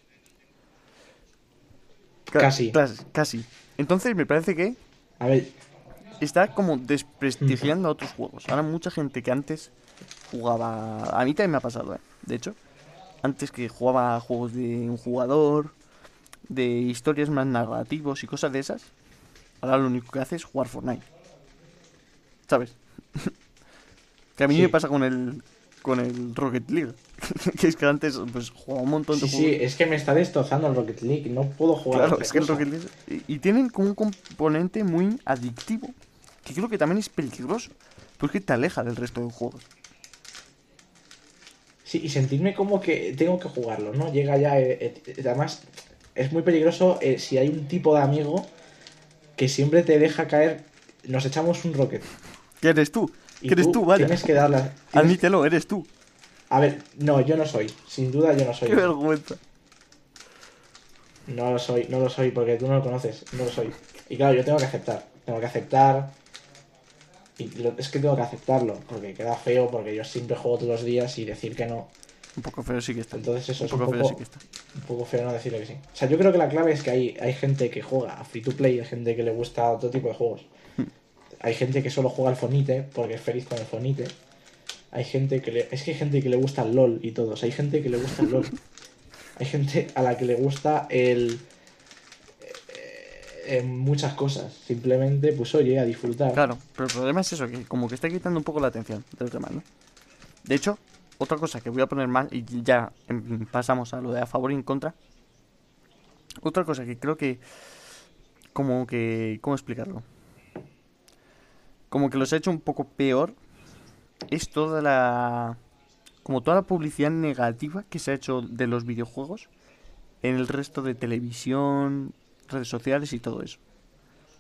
Casi. Casi. Entonces me parece que. A ver. Está como desprestigiando a otros juegos. Ahora mucha gente que antes jugaba. A mí también me ha pasado, ¿eh? De hecho. Antes que jugaba juegos de un jugador. De historias más narrativos y cosas de esas. Ahora lo único que hace es jugar Fortnite. ¿Sabes? que a mí me pasa con el con el Rocket League. que es que antes pues jugaba un montón de sí, juegos. Sí, es que me está destrozando el Rocket League, no puedo jugar. Claro, es que el Rocket League. Y, tienen como un componente muy adictivo, que creo que también es peligroso, porque te aleja del resto de juegos. Sí, y sentirme como que tengo que jugarlo, ¿no? Llega ya. Eh, eh, además, es muy peligroso eh, si hay un tipo de amigo que siempre te deja caer. Nos echamos un Rocket. ¿Qué eres tú? eres tú, vaya. Tienes que darla. Admítelo, eres tú. A ver, no, yo no soy. Sin duda yo no soy. Qué vergüenza. No lo soy, no lo soy porque tú no lo conoces. No lo soy. Y claro, yo tengo que aceptar. Tengo que aceptar. Y es que tengo que aceptarlo. Porque queda feo. Porque yo siempre juego todos los días y decir que no. Un poco feo sí que está. Entonces eso es un poco, feo sí que está. Un poco feo no decirle que sí. O sea, yo creo que la clave es que hay, hay gente que juega a free to play, hay gente que le gusta otro tipo de juegos. Hmm. Hay gente que solo juega al Fonite porque es feliz con el Fonite. Hay gente que le... Es que hay gente que le gusta el LOL y todos. Hay gente que le gusta el LOL. hay gente a la que le gusta el... Eh, muchas cosas. Simplemente, pues oye, a disfrutar. Claro, pero el problema es eso, que como que está quitando un poco la atención de los demás, ¿no? De hecho, otra cosa que voy a poner más, y ya pasamos a lo de a favor y en contra. Otra cosa que creo que... Como que... ¿Cómo explicarlo? como que los ha hecho un poco peor es toda la como toda la publicidad negativa que se ha hecho de los videojuegos en el resto de televisión, redes sociales y todo eso.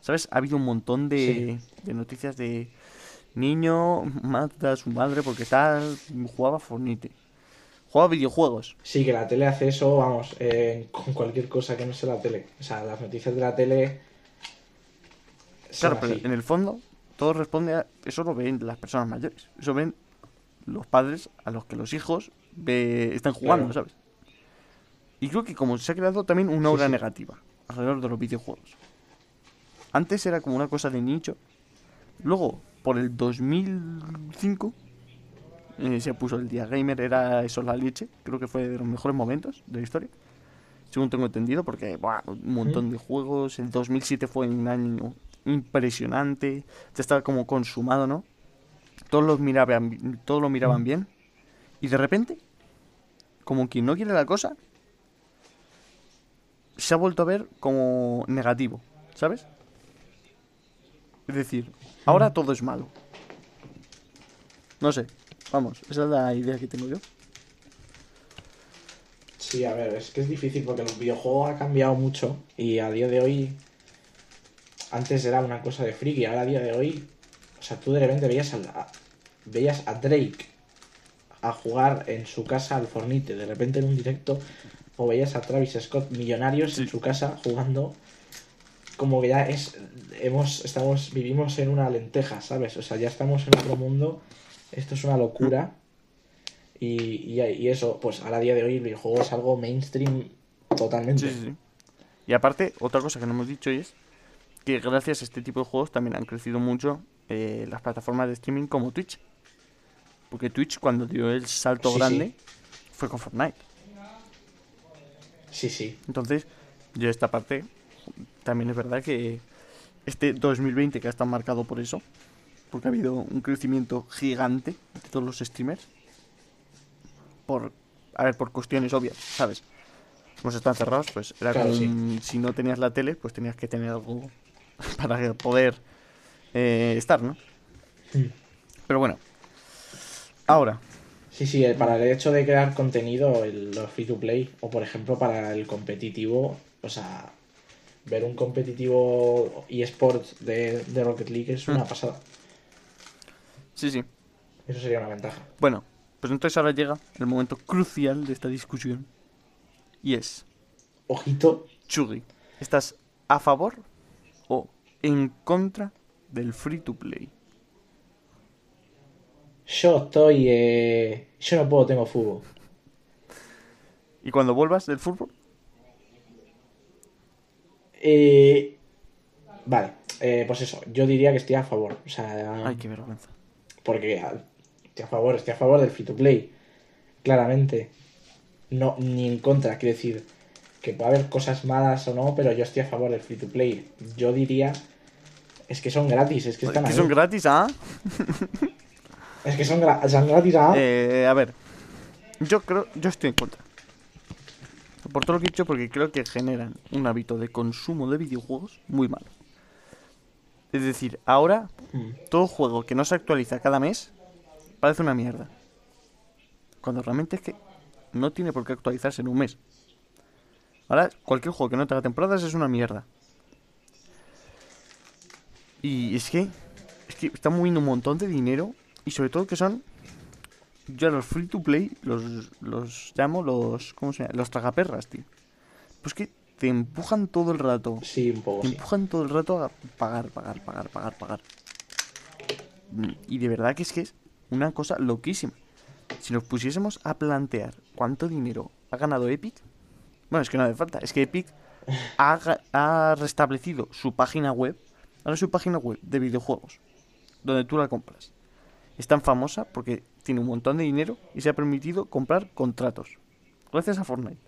¿Sabes? Ha habido un montón de, de noticias de niño mata a su madre porque tal jugaba Fornite. Jugaba videojuegos. Sí, que la tele hace eso, vamos, eh, con cualquier cosa que no sea la tele. O sea, las noticias de la tele... Claro, pero en el fondo todo responde a. Eso lo ven las personas mayores. Eso ven los padres a los que los hijos están jugando, ¿sabes? Y creo que como se ha creado también una aura negativa alrededor de los videojuegos. Antes era como una cosa de nicho. Luego, por el 2005, eh, se puso el día gamer, era eso la leche. Creo que fue de los mejores momentos de la historia. Según tengo entendido, porque un montón de juegos. El 2007 fue un año impresionante, ya estaba como consumado, ¿no? Todos, los miraban, todos lo miraban bien. Y de repente, como quien no quiere la cosa, se ha vuelto a ver como negativo, ¿sabes? Es decir, ahora todo es malo. No sé, vamos, esa es la idea que tengo yo. Sí, a ver, es que es difícil porque el videojuego ha cambiado mucho y a día de hoy antes era una cosa de friki, ahora a día de hoy, o sea, tú de repente veías a, veías a Drake a jugar en su casa al Fornite, de repente en un directo, o veías a Travis Scott millonarios en su casa jugando, como que ya es, hemos, estamos, vivimos en una lenteja, ¿sabes? O sea, ya estamos en otro mundo, esto es una locura. Y, y, eso, pues a día de hoy el videojuego es algo mainstream totalmente. Sí, sí. Y aparte, otra cosa que no hemos dicho es que gracias a este tipo de juegos también han crecido mucho eh, las plataformas de streaming como Twitch. Porque Twitch cuando dio el salto grande fue con Fortnite. Sí, sí. Entonces, yo esta parte también es verdad que este 2020 que ha estado marcado por eso, porque ha habido un crecimiento gigante de todos los streamers, por, a ver, por cuestiones obvias, ¿sabes? Como están cerrados, pues era como si no tenías la tele, pues tenías que tener algo para poder eh, estar, ¿no? Hmm. Pero bueno, ahora. Sí, sí, para el hecho de crear contenido, los free to play, o por ejemplo para el competitivo, o sea, ver un competitivo eSports de, de Rocket League es una hmm. pasada. Sí, sí. Eso sería una ventaja. Bueno, pues entonces ahora llega el momento crucial de esta discusión. Y es. Ojito. Chugi, ¿estás a favor o en contra del free to play? Yo estoy. Eh... Yo no puedo, tengo fútbol. ¿Y cuando vuelvas del fútbol? Eh... Vale, eh, pues eso, yo diría que estoy a favor. O sea, Ay, qué vergüenza. Porque estoy a favor, estoy a favor del free to play. Claramente. No, ni en contra, quiero decir que puede haber cosas malas o no, pero yo estoy a favor del free to play. Yo diría. Es que son gratis, es que están ahí. son gratis, ¿ah? es que son, gratis, ¿ah? Eh, a ver. Yo creo. Yo estoy en contra. Por todo lo que he dicho, porque creo que generan un hábito de consumo de videojuegos muy malo. Es decir, ahora mm. todo juego que no se actualiza cada mes parece una mierda. Cuando realmente es que no tiene por qué actualizarse en un mes. Ahora, cualquier juego que no tenga temporadas es una mierda. Y es que, es que están moviendo un montón de dinero y sobre todo que son yo los free to play los, los llamo los ¿cómo se llama? Los tragaperras, tío. Pues que te empujan todo el rato. Sí, un poco. Te empujan todo el rato a pagar, pagar, pagar, pagar, pagar. Y de verdad que es que es una cosa loquísima. Si nos pusiésemos a plantear cuánto dinero ha ganado Epic, bueno, es que no hace falta, es que Epic ha, ha restablecido su página web, ahora su página web de videojuegos, donde tú la compras. Es tan famosa porque tiene un montón de dinero y se ha permitido comprar contratos. Gracias a Fortnite.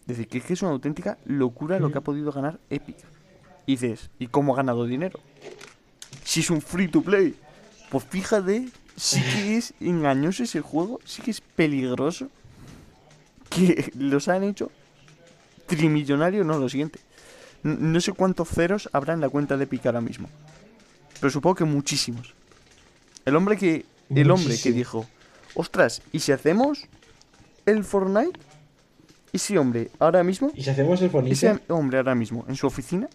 Es decir, que es una auténtica locura lo que ha podido ganar Epic. Y dices, ¿y cómo ha ganado dinero? Si es un free to play. Pues fíjate sí que es engañoso ese juego, sí que es peligroso. Que los han hecho trimillonarios, no, lo siguiente. No, sé cuántos ceros habrá en la cuenta de Epic ahora mismo. Pero supongo que muchísimos. El hombre que. El hombre que dijo. Ostras, ¿y si hacemos el Fortnite? ¿Y si hombre ahora mismo? ¿Y si hacemos el Fortnite? Ese hombre ahora mismo en su oficina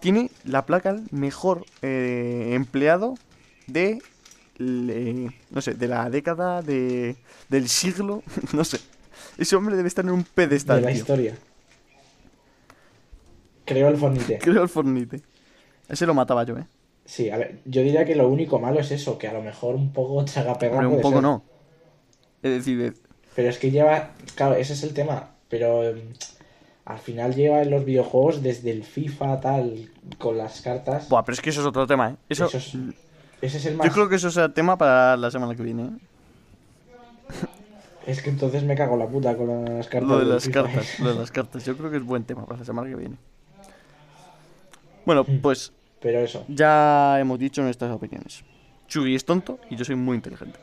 tiene la placa mejor eh, empleado de no sé, de la década, de, del siglo, no sé. Ese hombre debe estar en un pedestal. De la historia. Creo el Fornite. Creo el Fornite. Ese lo mataba yo, ¿eh? Sí, a ver, yo diría que lo único malo es eso, que a lo mejor un poco chaga Pero un poco no. Es decir, pero es que lleva, claro, ese es el tema, pero em, al final lleva en los videojuegos desde el FIFA tal con las cartas. Buah, pero es que eso es otro tema, ¿eh? Eso, yo creo que eso sea tema para la semana que viene. ¿eh? Es que entonces me cago la puta con las cartas. Lo de las cartas, lo de las cartas. Yo creo que es buen tema para la semana que viene. Bueno, mm. pues. Pero eso. Ya hemos dicho nuestras opiniones. Chugi es tonto y yo soy muy inteligente.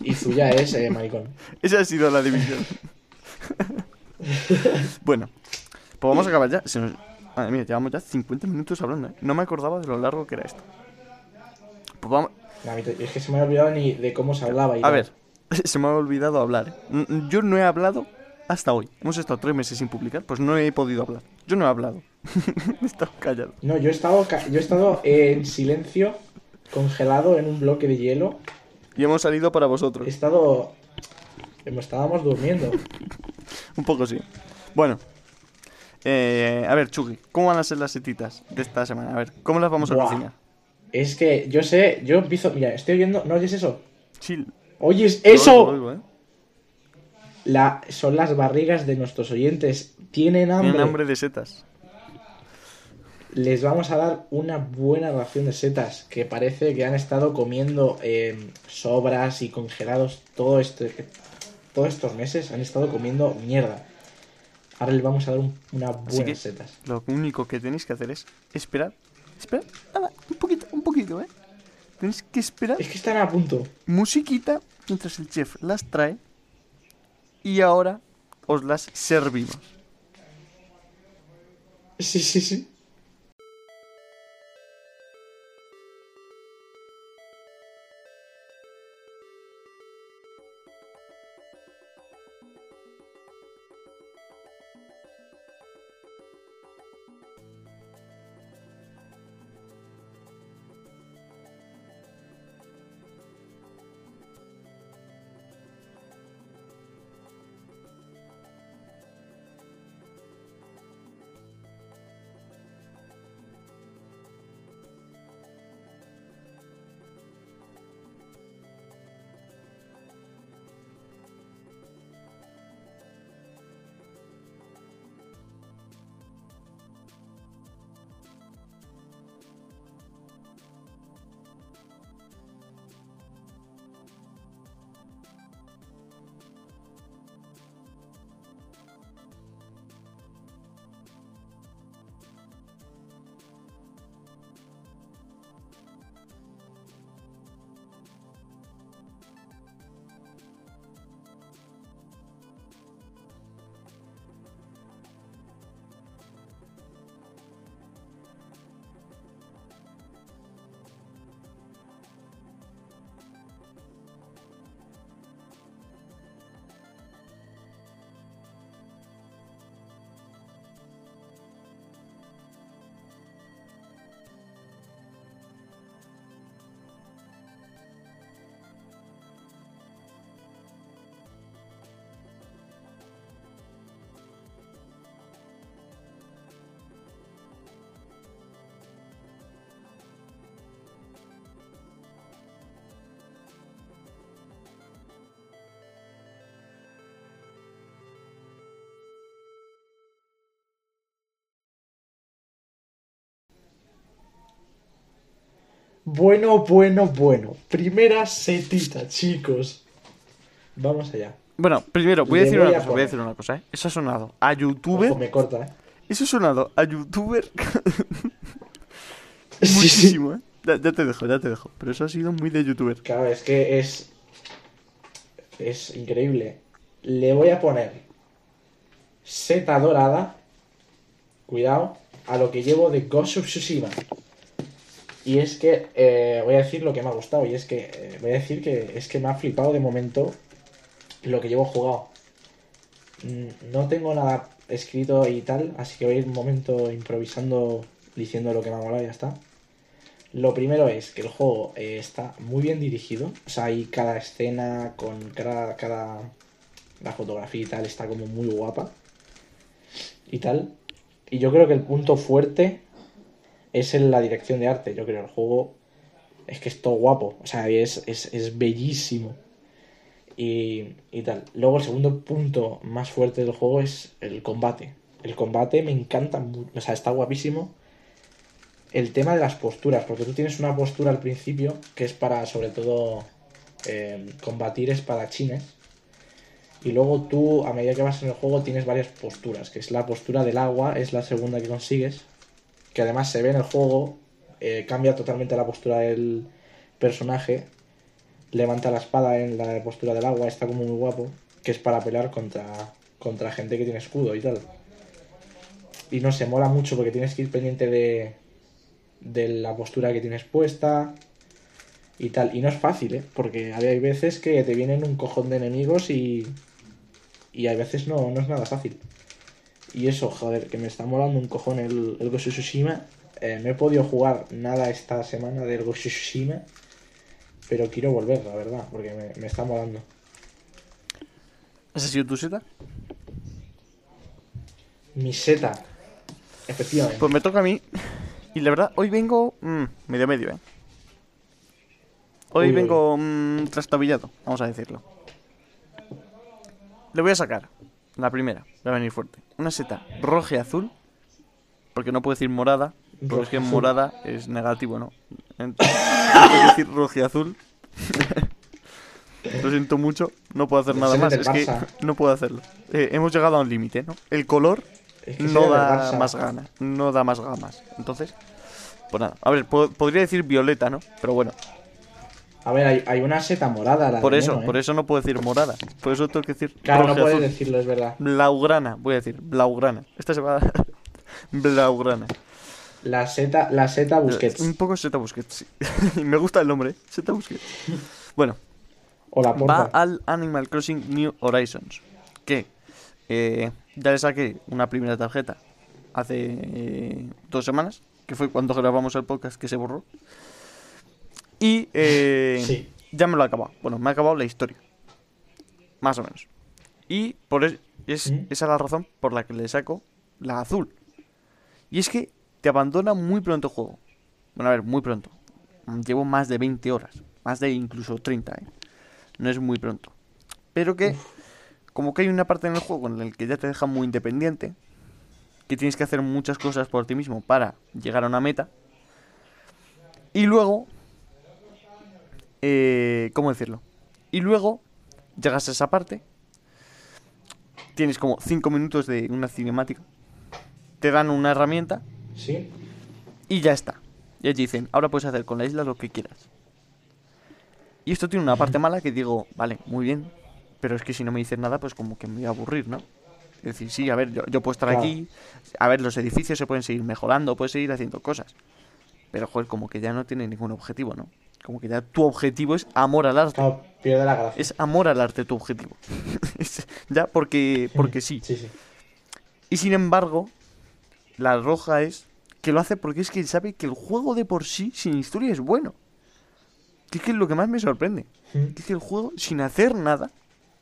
Y Zuya es eh, maricón. Esa ha sido la división. bueno, pues vamos a acabar ya. Madre mía, llevamos ya 50 minutos hablando. ¿eh? No me acordaba de lo largo que era esto. Pues es que se me ha olvidado ni de cómo se hablaba. a ver, se me ha olvidado hablar. Yo no he hablado hasta hoy. Hemos estado tres meses sin publicar, pues no he podido hablar. Yo no he hablado. callado. No, yo he estado, yo he estado en silencio, congelado en un bloque de hielo. Y hemos salido para vosotros. He estado... Estábamos durmiendo. un poco sí. Bueno. Eh, a ver, Chugi, ¿cómo van a ser las setitas de esta semana? A ver, ¿cómo las vamos a cocinar? Es que yo sé, yo empiezo. Mira, estoy oyendo. ¿No oyes eso? Sí. ¿Oyes eso? ¿eh? La, son las barrigas de nuestros oyentes. Tienen hambre. Tienen hambre de setas. Les vamos a dar una buena ración de setas. Que parece que han estado comiendo em, sobras y congelados todo este, todos estos meses. Han estado comiendo mierda. Ahora le vamos a dar unas buenas setas. Lo único que tenéis que hacer es esperar. Esperar, nada, un poquito, un poquito, ¿eh? Tenéis que esperar. Es que están a punto. Musiquita mientras el chef las trae. Y ahora os las servimos. Sí, sí, sí. Bueno, bueno, bueno. Primera setita, chicos. Vamos allá. Bueno, primero, voy a decir una cosa, voy a decir una cosa, ¿eh? Eso ha sonado a youtuber. me corta, ¿eh? Eso ha sonado a youtuber. Muchísimo, ¿eh? Ya, te dejo, ya te dejo. Pero eso ha sido muy de youtuber. Claro, es que es. Es increíble. Le voy a poner seta dorada. Cuidado. A lo que llevo de Ghost of Tsushima. Y es que eh, voy a decir lo que me ha gustado. Y es que eh, voy a decir que es que me ha flipado de momento lo que llevo jugado. Mm, no tengo nada escrito y tal, así que voy a ir un momento improvisando, diciendo lo que me ha molado y ya está. Lo primero es que el juego eh, está muy bien dirigido. O sea, hay cada escena con cada, cada. La fotografía y tal está como muy guapa. Y tal. Y yo creo que el punto fuerte es en la dirección de arte. Yo creo el juego es que es todo guapo, o sea, es, es, bellísimo. Y, y, tal. Luego el segundo punto más fuerte del juego es el combate. El combate me encanta, o sea, está guapísimo. El tema de las posturas, porque tú tienes una postura al principio que es para, sobre todo, eh, combatir espadachines. Y luego tú, a medida que vas en el juego, tienes varias posturas, que es la postura del agua, es la segunda que consigues, que además se ve en el juego, eh, cambia totalmente la postura del personaje, levanta la espada en la postura del agua, está como muy guapo, que es para pelear contra, contra gente que tiene escudo y tal. Y no se mola mucho porque tienes que ir pendiente de, de la postura que tienes puesta y tal. Y no es fácil, ¿eh? Porque hay veces que te vienen un cojón de enemigos y, y hay veces no, no es nada fácil. Y eso, joder, que me está molando un cojón el, el Ghost Tsushima. Eh, me he podido jugar nada esta semana del Ghost Tsushima. Pero quiero volver, la verdad, porque me, está molando. ¿Esa ha sido tu seta? Mi seta. Efectivamente. Pues me toca a mí. Y la verdad, hoy vengo mm, medio medio, ¿eh? Hoy vengo mm, trastabillado, vamos a decirlo. Le voy a sacar la primera, va a venir fuerte. Una seta roja y azul. Porque no puedo decir morada. Porque es que morada es negativo, ¿no? Entonces, puedo decir roja y azul. Lo siento mucho, no puedo hacer nada más. Es que no puedo hacerlo. Eh, hemos llegado a un límite, ¿no? El color no da más ganas, no da más gamas. Entonces, pues nada. A ver, podría decir violeta, ¿no? Pero bueno. A ver, hay, una seta morada. La por eso, ¿eh? por eso no puedo decir morada. Por eso tengo que decir. Claro, no puedes decirlo, es verdad. Blaugrana, voy a decir, blaugrana. Esta se va a... blaugrana. La seta, la seta Busquets. Un poco seta Busquets, sí. Me gusta el nombre, seta Busquets. Bueno. va al Animal Crossing New Horizons. Que eh, ya le saqué una primera tarjeta hace eh, dos semanas, que fue cuando grabamos el podcast que se borró. Y eh, ya me lo he acabado. Bueno, me ha acabado la historia. Más o menos. Y por es, es, esa es la razón por la que le saco la azul. Y es que te abandona muy pronto el juego. Bueno, a ver, muy pronto. Llevo más de 20 horas. Más de incluso 30, ¿eh? No es muy pronto. Pero que, como que hay una parte en el juego en la que ya te deja muy independiente, que tienes que hacer muchas cosas por ti mismo para llegar a una meta. Y luego, eh, ¿cómo decirlo? Y luego llegas a esa parte, tienes como 5 minutos de una cinemática, te dan una herramienta Sí. Y ya está. Y allí dicen, ahora puedes hacer con la isla lo que quieras. Y esto tiene una parte mala que digo, vale, muy bien, pero es que si no me dices nada, pues como que me voy a aburrir, ¿no? Es decir, sí, a ver, yo, puedo estar aquí, a ver, los edificios se pueden seguir mejorando, puedes seguir haciendo cosas. Pero, joder, como que ya no tiene ningún objetivo, ¿no? Como que ya tu objetivo es amor al arte. pierde la gracia. Es amor al arte tu objetivo. ya porque, porque sí. sí, sí. Y sin embargo, la roja es que lo hace porque es que sabe que el juego de por sí, sin historia, es bueno. Que es que es lo que más me sorprende. Que es que el juego, sin hacer nada,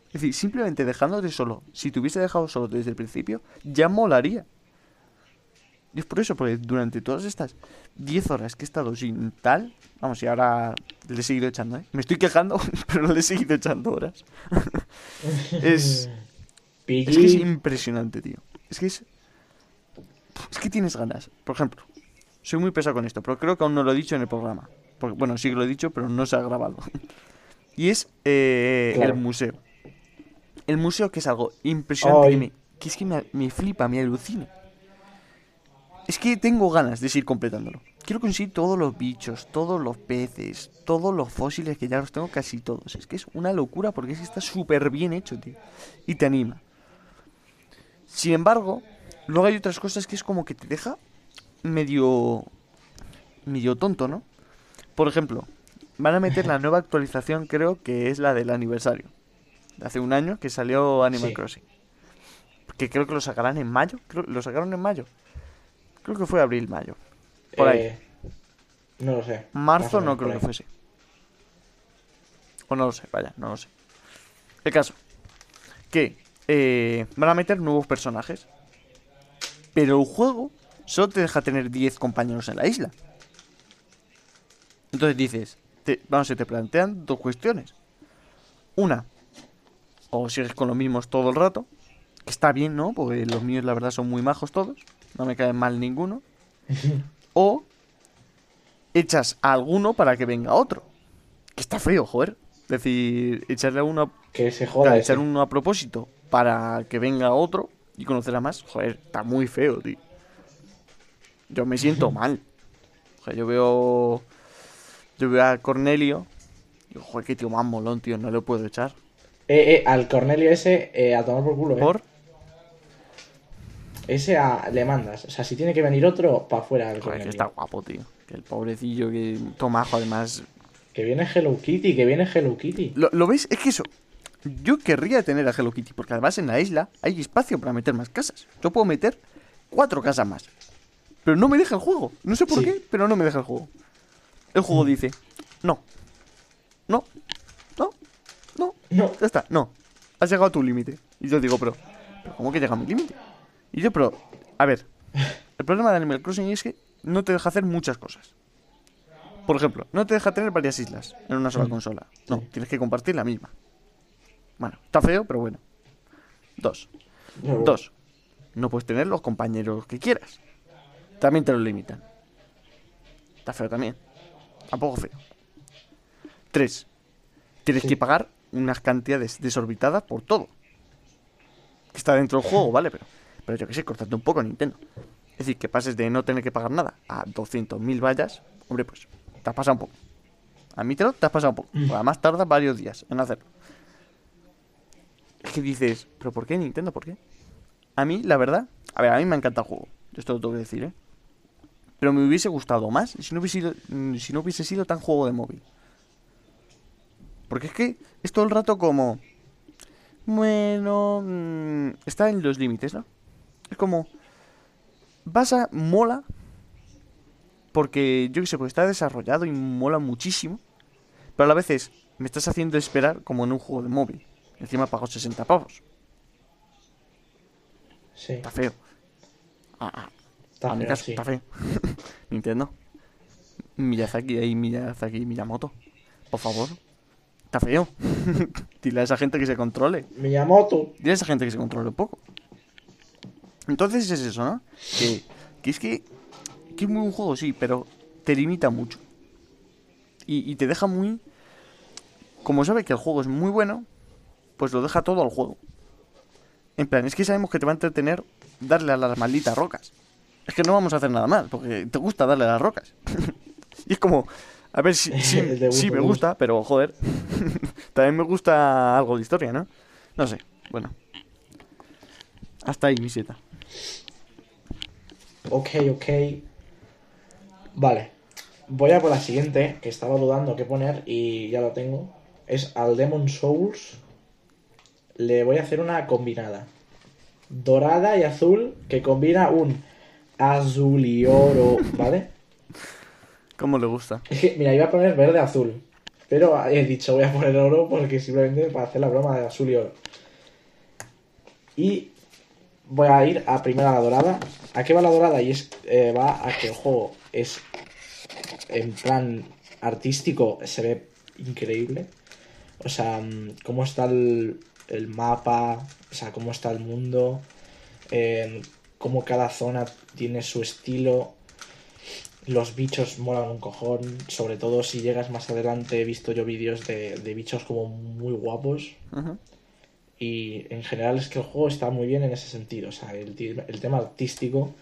es decir, simplemente dejándote solo, si te hubiese dejado solo desde el principio, ya molaría. Y es por eso, porque durante todas estas 10 horas que he estado sin tal, vamos, y ahora le he seguido echando, ¿eh? Me estoy quejando, pero le he seguido echando horas. es, es que es impresionante, tío. Es que es es que tienes ganas. Por ejemplo, soy muy pesado con esto, pero creo que aún no lo he dicho en el programa. Porque, bueno, sí que lo he dicho, pero no se ha grabado. y es eh, el museo. El museo que es algo impresionante, que, es que me, flipa, me alucina. Es que tengo ganas de seguir completándolo. Quiero conseguir todos los bichos, todos los peces, todos los fósiles que ya los tengo casi todos. Es que es una locura porque es que está súper bien hecho, tío. Y te anima. Sin embargo, Luego hay otras cosas que es como que te deja medio. medio tonto, ¿no? Por ejemplo, van a meter la nueva actualización, creo que es la del aniversario. De hace un año que salió Animal Crossing. Que creo que lo sacarán en mayo. Creo, ¿Lo sacaron en mayo? Creo que fue abril, mayo. Por ahí. Eh, no lo sé. Marzo no creo que fuese. O no lo sé, vaya, no lo sé. El caso. Que eh, van a meter nuevos personajes. Pero el juego solo te deja tener 10 compañeros en la isla. Entonces dices, vamos, se te plantean dos cuestiones. Una, o sigues con los mismos todo el rato, que está bien, ¿no? Porque los míos la verdad son muy majos todos, no me caen mal ninguno. o echas a alguno para que venga otro. Que está feo, joder. Es decir, echarle a uno... Que se joda. echar uno a propósito para que venga otro y conocer a más, joder, está muy feo, tío. Yo me siento mal. O sea, yo veo. Yo veo a Cornelio. Y joder, qué tío más molón, tío, no lo puedo echar. Eh, eh, al Cornelio ese, eh, a tomar por culo, ¿eh? ¿Por? Ese a, le mandas. O sea, si tiene que venir otro, para afuera. Joder, que está guapo, tío. Que el pobrecillo, que tomajo, además. Que viene Hello Kitty, que viene Hello Kitty. ¿Lo, ¿Lo veis? Es que eso, yo querría tener a Hello Kitty, porque además en la isla hay espacio para meter más casas. Yo puedo meter cuatro casas más. Pero no me deja el juego. No sé por qué, pero no me deja el juego. El juego mm. dice, no. No. No. No. No. Ya está, no. Has llegado a tu límite. Y yo digo, pero, pero ¿cómo que llega a mi límite? Y yo, pero, a ver. El problema de Animal Crossing es que no te deja hacer muchas cosas. Por ejemplo, no te deja tener varias islas en una sola mm. consola. No, tienes que compartir la misma. Bueno, está feo, pero bueno. Dos. Dos. No puedes tener los compañeros que quieras. También te lo limitan. Está feo también. Tampoco feo. Tres. Tienes que pagar unas cantidades desorbitadas por todo. Que está dentro del juego, ¿vale? Pero, pero yo que sé, cortarte un poco Nintendo. Es decir, que pases de no tener que pagar nada a 200.000 vallas, hombre, pues te has pasado un poco. A mí te, lo, te has pasado un poco. Mm. Además tarda varios días en hacerlo. Es que dices, ¿pero por qué Nintendo? ¿Por qué? A mí, la verdad, a ver, a mí me encanta el juego. Esto lo tengo que decir, ¿eh? Pero me hubiese gustado más si no hubiese sido, si no hubiese sido tan juego de móvil. Porque es que es todo el rato como... Bueno... Mm, está en los límites, ¿no? Es como... Vas a... Mola. Porque yo qué sé, pues está desarrollado y mola muchísimo. Pero a la vez es, me estás haciendo esperar como en un juego de móvil. Encima pago 60 pavos. Sí. Está feo. Ah, ah. Está, feo, está feo. Nintendo. Miyazaki ahí, Miyazaki, Miyamoto. Por favor. Está feo. Dile a esa gente que se controle. Miyamoto. Dile a esa gente que se controle un poco. Entonces es eso, ¿no? Que, que es que, que es muy un juego, sí, pero te limita mucho. Y, y te deja muy... Como sabe que el juego es muy bueno, pues lo deja todo al juego. En plan, es que sabemos que te va a entretener darle a las malditas rocas. Es que no vamos a hacer nada más, porque te gusta darle a las rocas. y es como, a ver, si sí, me gusta, pero joder, también me gusta algo de historia, ¿no? No sé, bueno. Hasta ahí mi seta. Ok, ok. Vale. Voy a por la siguiente, que estaba dudando qué poner y ya lo tengo. Es al Demon Souls. Le voy a hacer una combinada. Dorada y azul, que combina un azul y oro, ¿vale? ¿Cómo le gusta? Mira, iba a poner verde azul. Pero he dicho, voy a poner oro porque simplemente para hacer la broma de azul y oro. Y voy a ir a primera la dorada. ¿A qué va la dorada? Y es eh, va a que el juego es en plan artístico, se ve increíble. O sea, mm, cómo está el, mapa, o sea, cómo está el mundo, eh, cómo cada zona tiene su estilo los bichos molan un cojón, sobre todo si llegas más adelante, he visto yo vídeos de, bichos como muy guapos. Y en general es que el juego está muy bien en ese sentido. O sea, el, tema artístico,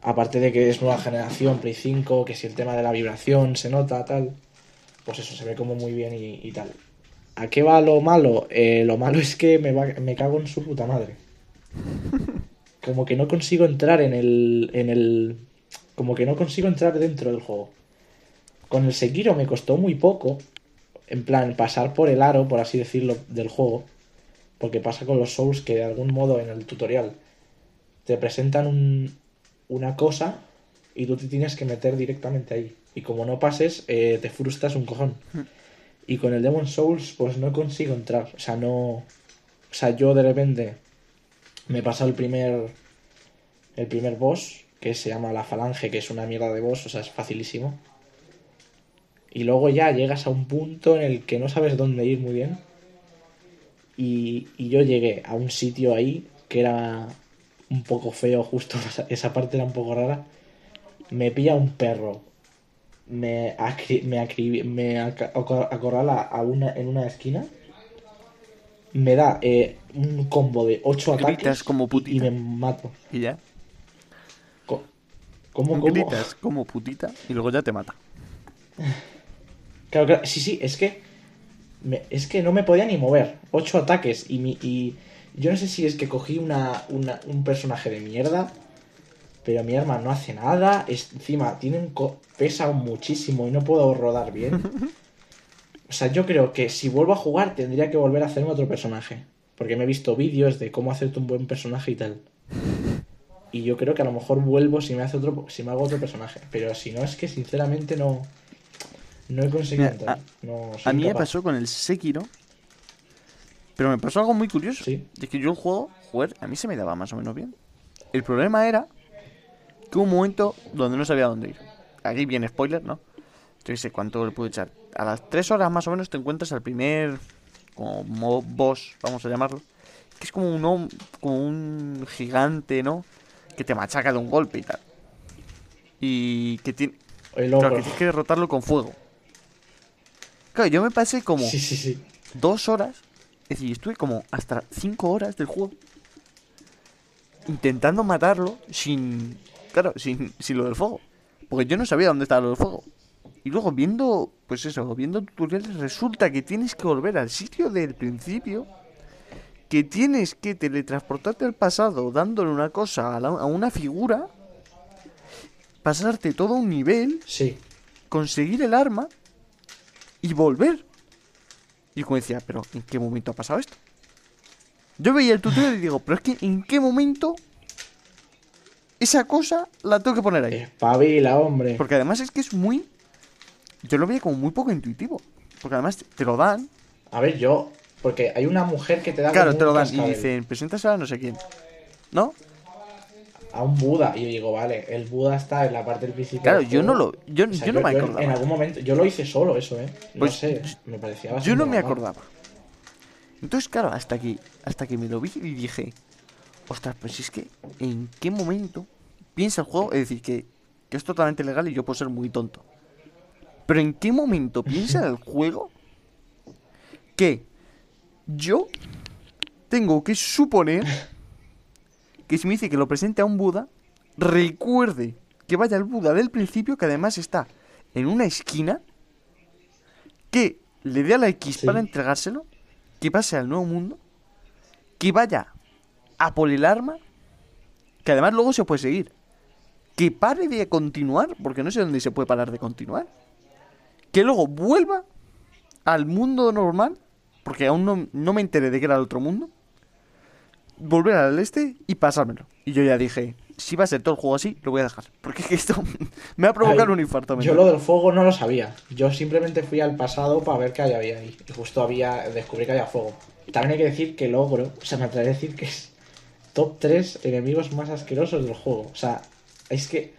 aparte de que es nueva generación, Play 5, que si el tema de la vibración se nota, tal, pues eso se ve como muy bien y, tal. ¿A qué va lo malo? Eh, lo malo es que me, me cago en su puta madre. Como que no consigo entrar en el, en el como que no consigo entrar dentro del juego. Con el Sekiro me costó muy poco, en plan, pasar por el aro, por así decirlo, del juego. Porque pasa con los Souls que de algún modo en el tutorial te presentan un, una cosa y tú te tienes que meter directamente ahí. Y como no pases, eh, te frustras un cojón. Y con el Demon Souls, pues no consigo entrar. O sea, no. O sea, yo de repente me pasa el primer. El primer boss que se llama La Falange, que es una mierda de boss, o sea, es facilísimo. Y luego ya llegas a un punto en el que no sabes dónde ir muy bien. Y, yo llegué a un sitio ahí que era un poco feo, justo esa parte era un poco rara. Me pilla un perro, me, me, me acorrala a una, en una esquina, me da eh, un combo de 8 ataques como y me mato. ¿Y ya? ¿Cómo, Gritas como putita y luego ya te mata. Claro, claro. Sí, sí, es que. Es que no me podía ni mover. Ocho ataques y, mi, y yo no sé si es que cogí una, un personaje de mierda. Pero mi arma no hace nada. encima, tienen pesa muchísimo y no puedo rodar bien. O sea, yo creo que si vuelvo a jugar tendría que volver a hacerme otro personaje. Porque me he visto vídeos de cómo hacerte un buen personaje y tal. Y yo creo que a lo mejor vuelvo si me hace otro, si me hago otro personaje. Pero si no, es que sinceramente no. No he conseguido entrar. A, mí me pasó con el Sekiro. Pero me pasó algo muy curioso. ¿Sí? Es que yo el juego, jugar, a mí se me daba más o menos bien. El problema era que hubo un momento donde no sabía dónde ir. Aquí viene spoiler, ¿no? Yo sé cuánto le puedo echar. A las 3 horas más o menos te encuentras al primer como boss, vamos a llamarlo. Que es como un, como un gigante, ¿no? que te machaca de un golpe y tal. Y que tiene. Claro, que tienes que derrotarlo con fuego. Claro, yo me pasé como. Sí, sí, sí. dos horas. Es decir, estuve como hasta cinco horas del juego intentando matarlo sin. Claro, sin, sin lo del fuego. Porque yo no sabía dónde estaba lo del fuego. Y luego viendo, pues eso, viendo tutoriales, resulta que tienes que volver al sitio del principio. Que tienes que teletransportarte al pasado dándole una cosa a, a una figura. Pasarte todo un nivel. Sí. Conseguir el arma. Y volver. Y como decía, pero ¿en qué momento ha pasado esto? Yo veía el tutorial y digo, pero es que ¿en qué momento esa cosa la tengo que poner ahí? Espabila, hombre. Porque además es que es muy. Yo lo veía como muy poco intuitivo. Porque además te lo dan. A ver, yo. Porque hay una mujer que te da. Claro, te lo dan y dicen, presentas a no sé quién. ¿No? A un Buda. Y yo digo, vale, el Buda está en la parte del principio. Claro, yo no lo. Yo, no me acordaba. En algún momento. Yo lo hice solo, eso, ¿eh? No pues sé. Me parecía Yo no me acordaba. Entonces, claro, hasta que, hasta que me lo vi y dije, ostras, pues es que, ¿en qué momento piensa el juego? Es decir, que, que es totalmente legal y yo puedo ser muy tonto. Pero ¿en qué momento piensa el juego que yo tengo que suponer que si me dice que lo presente a un Buda, recuerde que vaya al Buda del principio, que además está en una esquina, que le dé a la X para entregárselo que pase al nuevo mundo, que vaya a por el arma, que además luego se puede seguir, que pare de continuar, porque no sé dónde se puede parar de continuar, que luego vuelva al mundo normal, porque aún no, no me enteré de que era el otro mundo, volver al este y pasármelo. Y yo ya dije, si va a ser todo el juego así, lo voy a dejar. Porque esto me va a provocar un infarto. Yo lo del fuego no lo sabía. Yo simplemente fui al pasado para ver qué había ahí. Y justo había, descubrí que había fuego. También hay que decir que logro, o sea, me atrevo a decir que es top 3 enemigos más asquerosos del juego. O sea, es que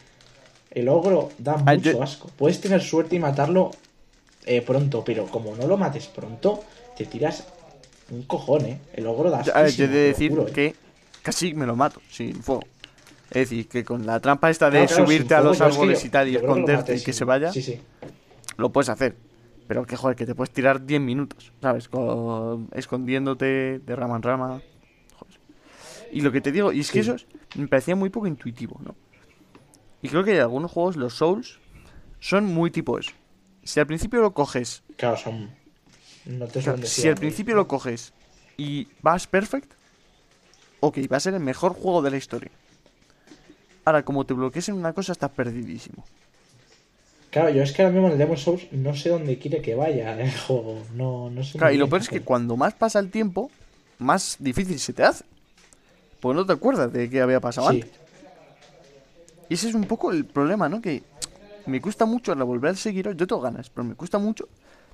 el ogro da ah, mucho asco. Puedes tener suerte y matarlo eh, pronto, pero como no lo mates pronto, te tiras un cojón, ¿eh? El ogro da asco. Yo he de decir ¿eh? que casi me lo mato sin fuego. Es decir, que con la trampa esta de subirte a los árboles y tal y esconderte y que se vaya, lo puedes hacer. Pero que joder, que te puedes tirar 10 minutos, ¿sabes? escondiéndote de rama en rama. Y lo que te digo, y es que eso me parecía muy poco intuitivo, ¿no? Y creo que hay algunos juegos, los Souls, son muy tipo eso. Si al principio lo coges. Claro, son. No te Si al principio lo coges y vas perfect, ok, va a ser el mejor juego de la historia. Ahora, como te bloquees en una cosa, estás perdidísimo. Claro, yo es que ahora mismo en el Demon Souls no sé dónde quiere que vaya el juego. No, no sé. Claro, y lo peor es que cuando más pasa el tiempo, más difícil se te hace. Pues no te acuerdas de qué había pasado antes. Y ese es un poco el problema, ¿no? Que me cuesta mucho la volver a seguir. Yo tengo ganas, pero me cuesta mucho.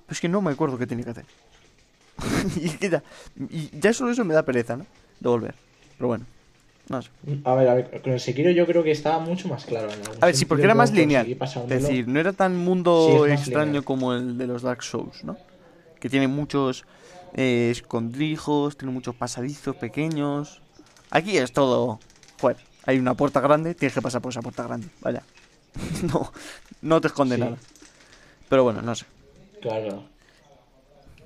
Pero es que no me acuerdo qué tenía que hacer. y, ya, y ya solo eso me da pereza, ¿no? De volver. Pero bueno. A ver, a ver, con el Sekiro yo creo que estaba mucho más claro. a ver, sí, porque era más lineal. Es decir, no era tan mundo extraño como el de los Dark Souls, ¿no? Que tiene muchos eh, escondrijos, tiene muchos pasadizos pequeños. Aquí es todo. Joder, hay una puerta grande, tienes que pasar por esa puerta grande. Vaya. no, no te esconde nada. Pero bueno, no sé. Claro.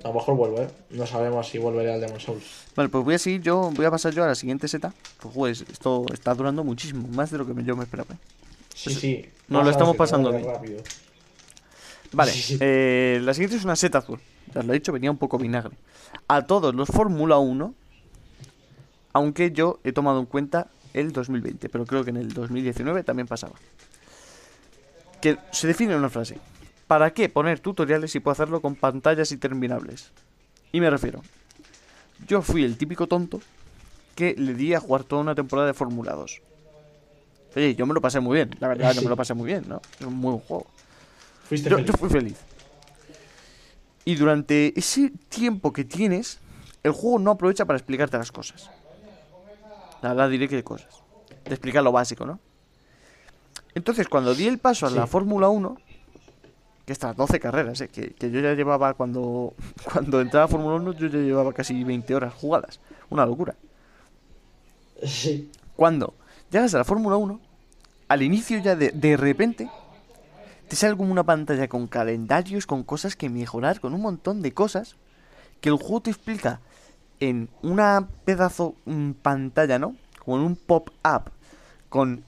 A lo mejor vuelvo, ¿eh? No sabemos si volveré al Demon Souls. Vale, pues voy a seguir yo, voy a pasar yo a la siguiente seta. Pues esto está durando muchísimo, más de lo que yo me esperaba. ¿eh? Sí, sí. Nos lo estamos pasando bien. Vale, Eh, la siguiente es una seta azul. Ya os lo he dicho, venía un poco vinagre. A todos los Fórmula 1, aunque yo he tomado en cuenta el 2020, pero creo que en el 2019 también pasaba. Que se define en una frase. ¿Para qué poner tutoriales si puedo hacerlo con pantallas interminables? Y me refiero, yo fui el típico tonto que le di a jugar toda una temporada de Fórmula 2. Oye, yo me lo pasé muy bien, la verdad, yo me lo pasé muy bien, ¿no? Es un muy buen juego. Yo, yo, fui feliz. Y durante ese tiempo que tienes, el juego no aprovecha para explicarte las cosas. La verdad diré que de cosas. Te explica lo básico, ¿no? Entonces, cuando di el paso a la Fórmula 1, que estas 12 carreras, eh, que, yo ya llevaba cuando, cuando entraba a Fórmula 1, yo ya llevaba casi 20 horas jugadas. Una locura. Sí. Cuando llegas a la Fórmula 1, al inicio ya de, de repente, te sale como una pantalla con calendarios, con cosas que mejorar, con un montón de cosas que el juego te explica en una pedazo pantalla, ¿no? Con un pop-up, con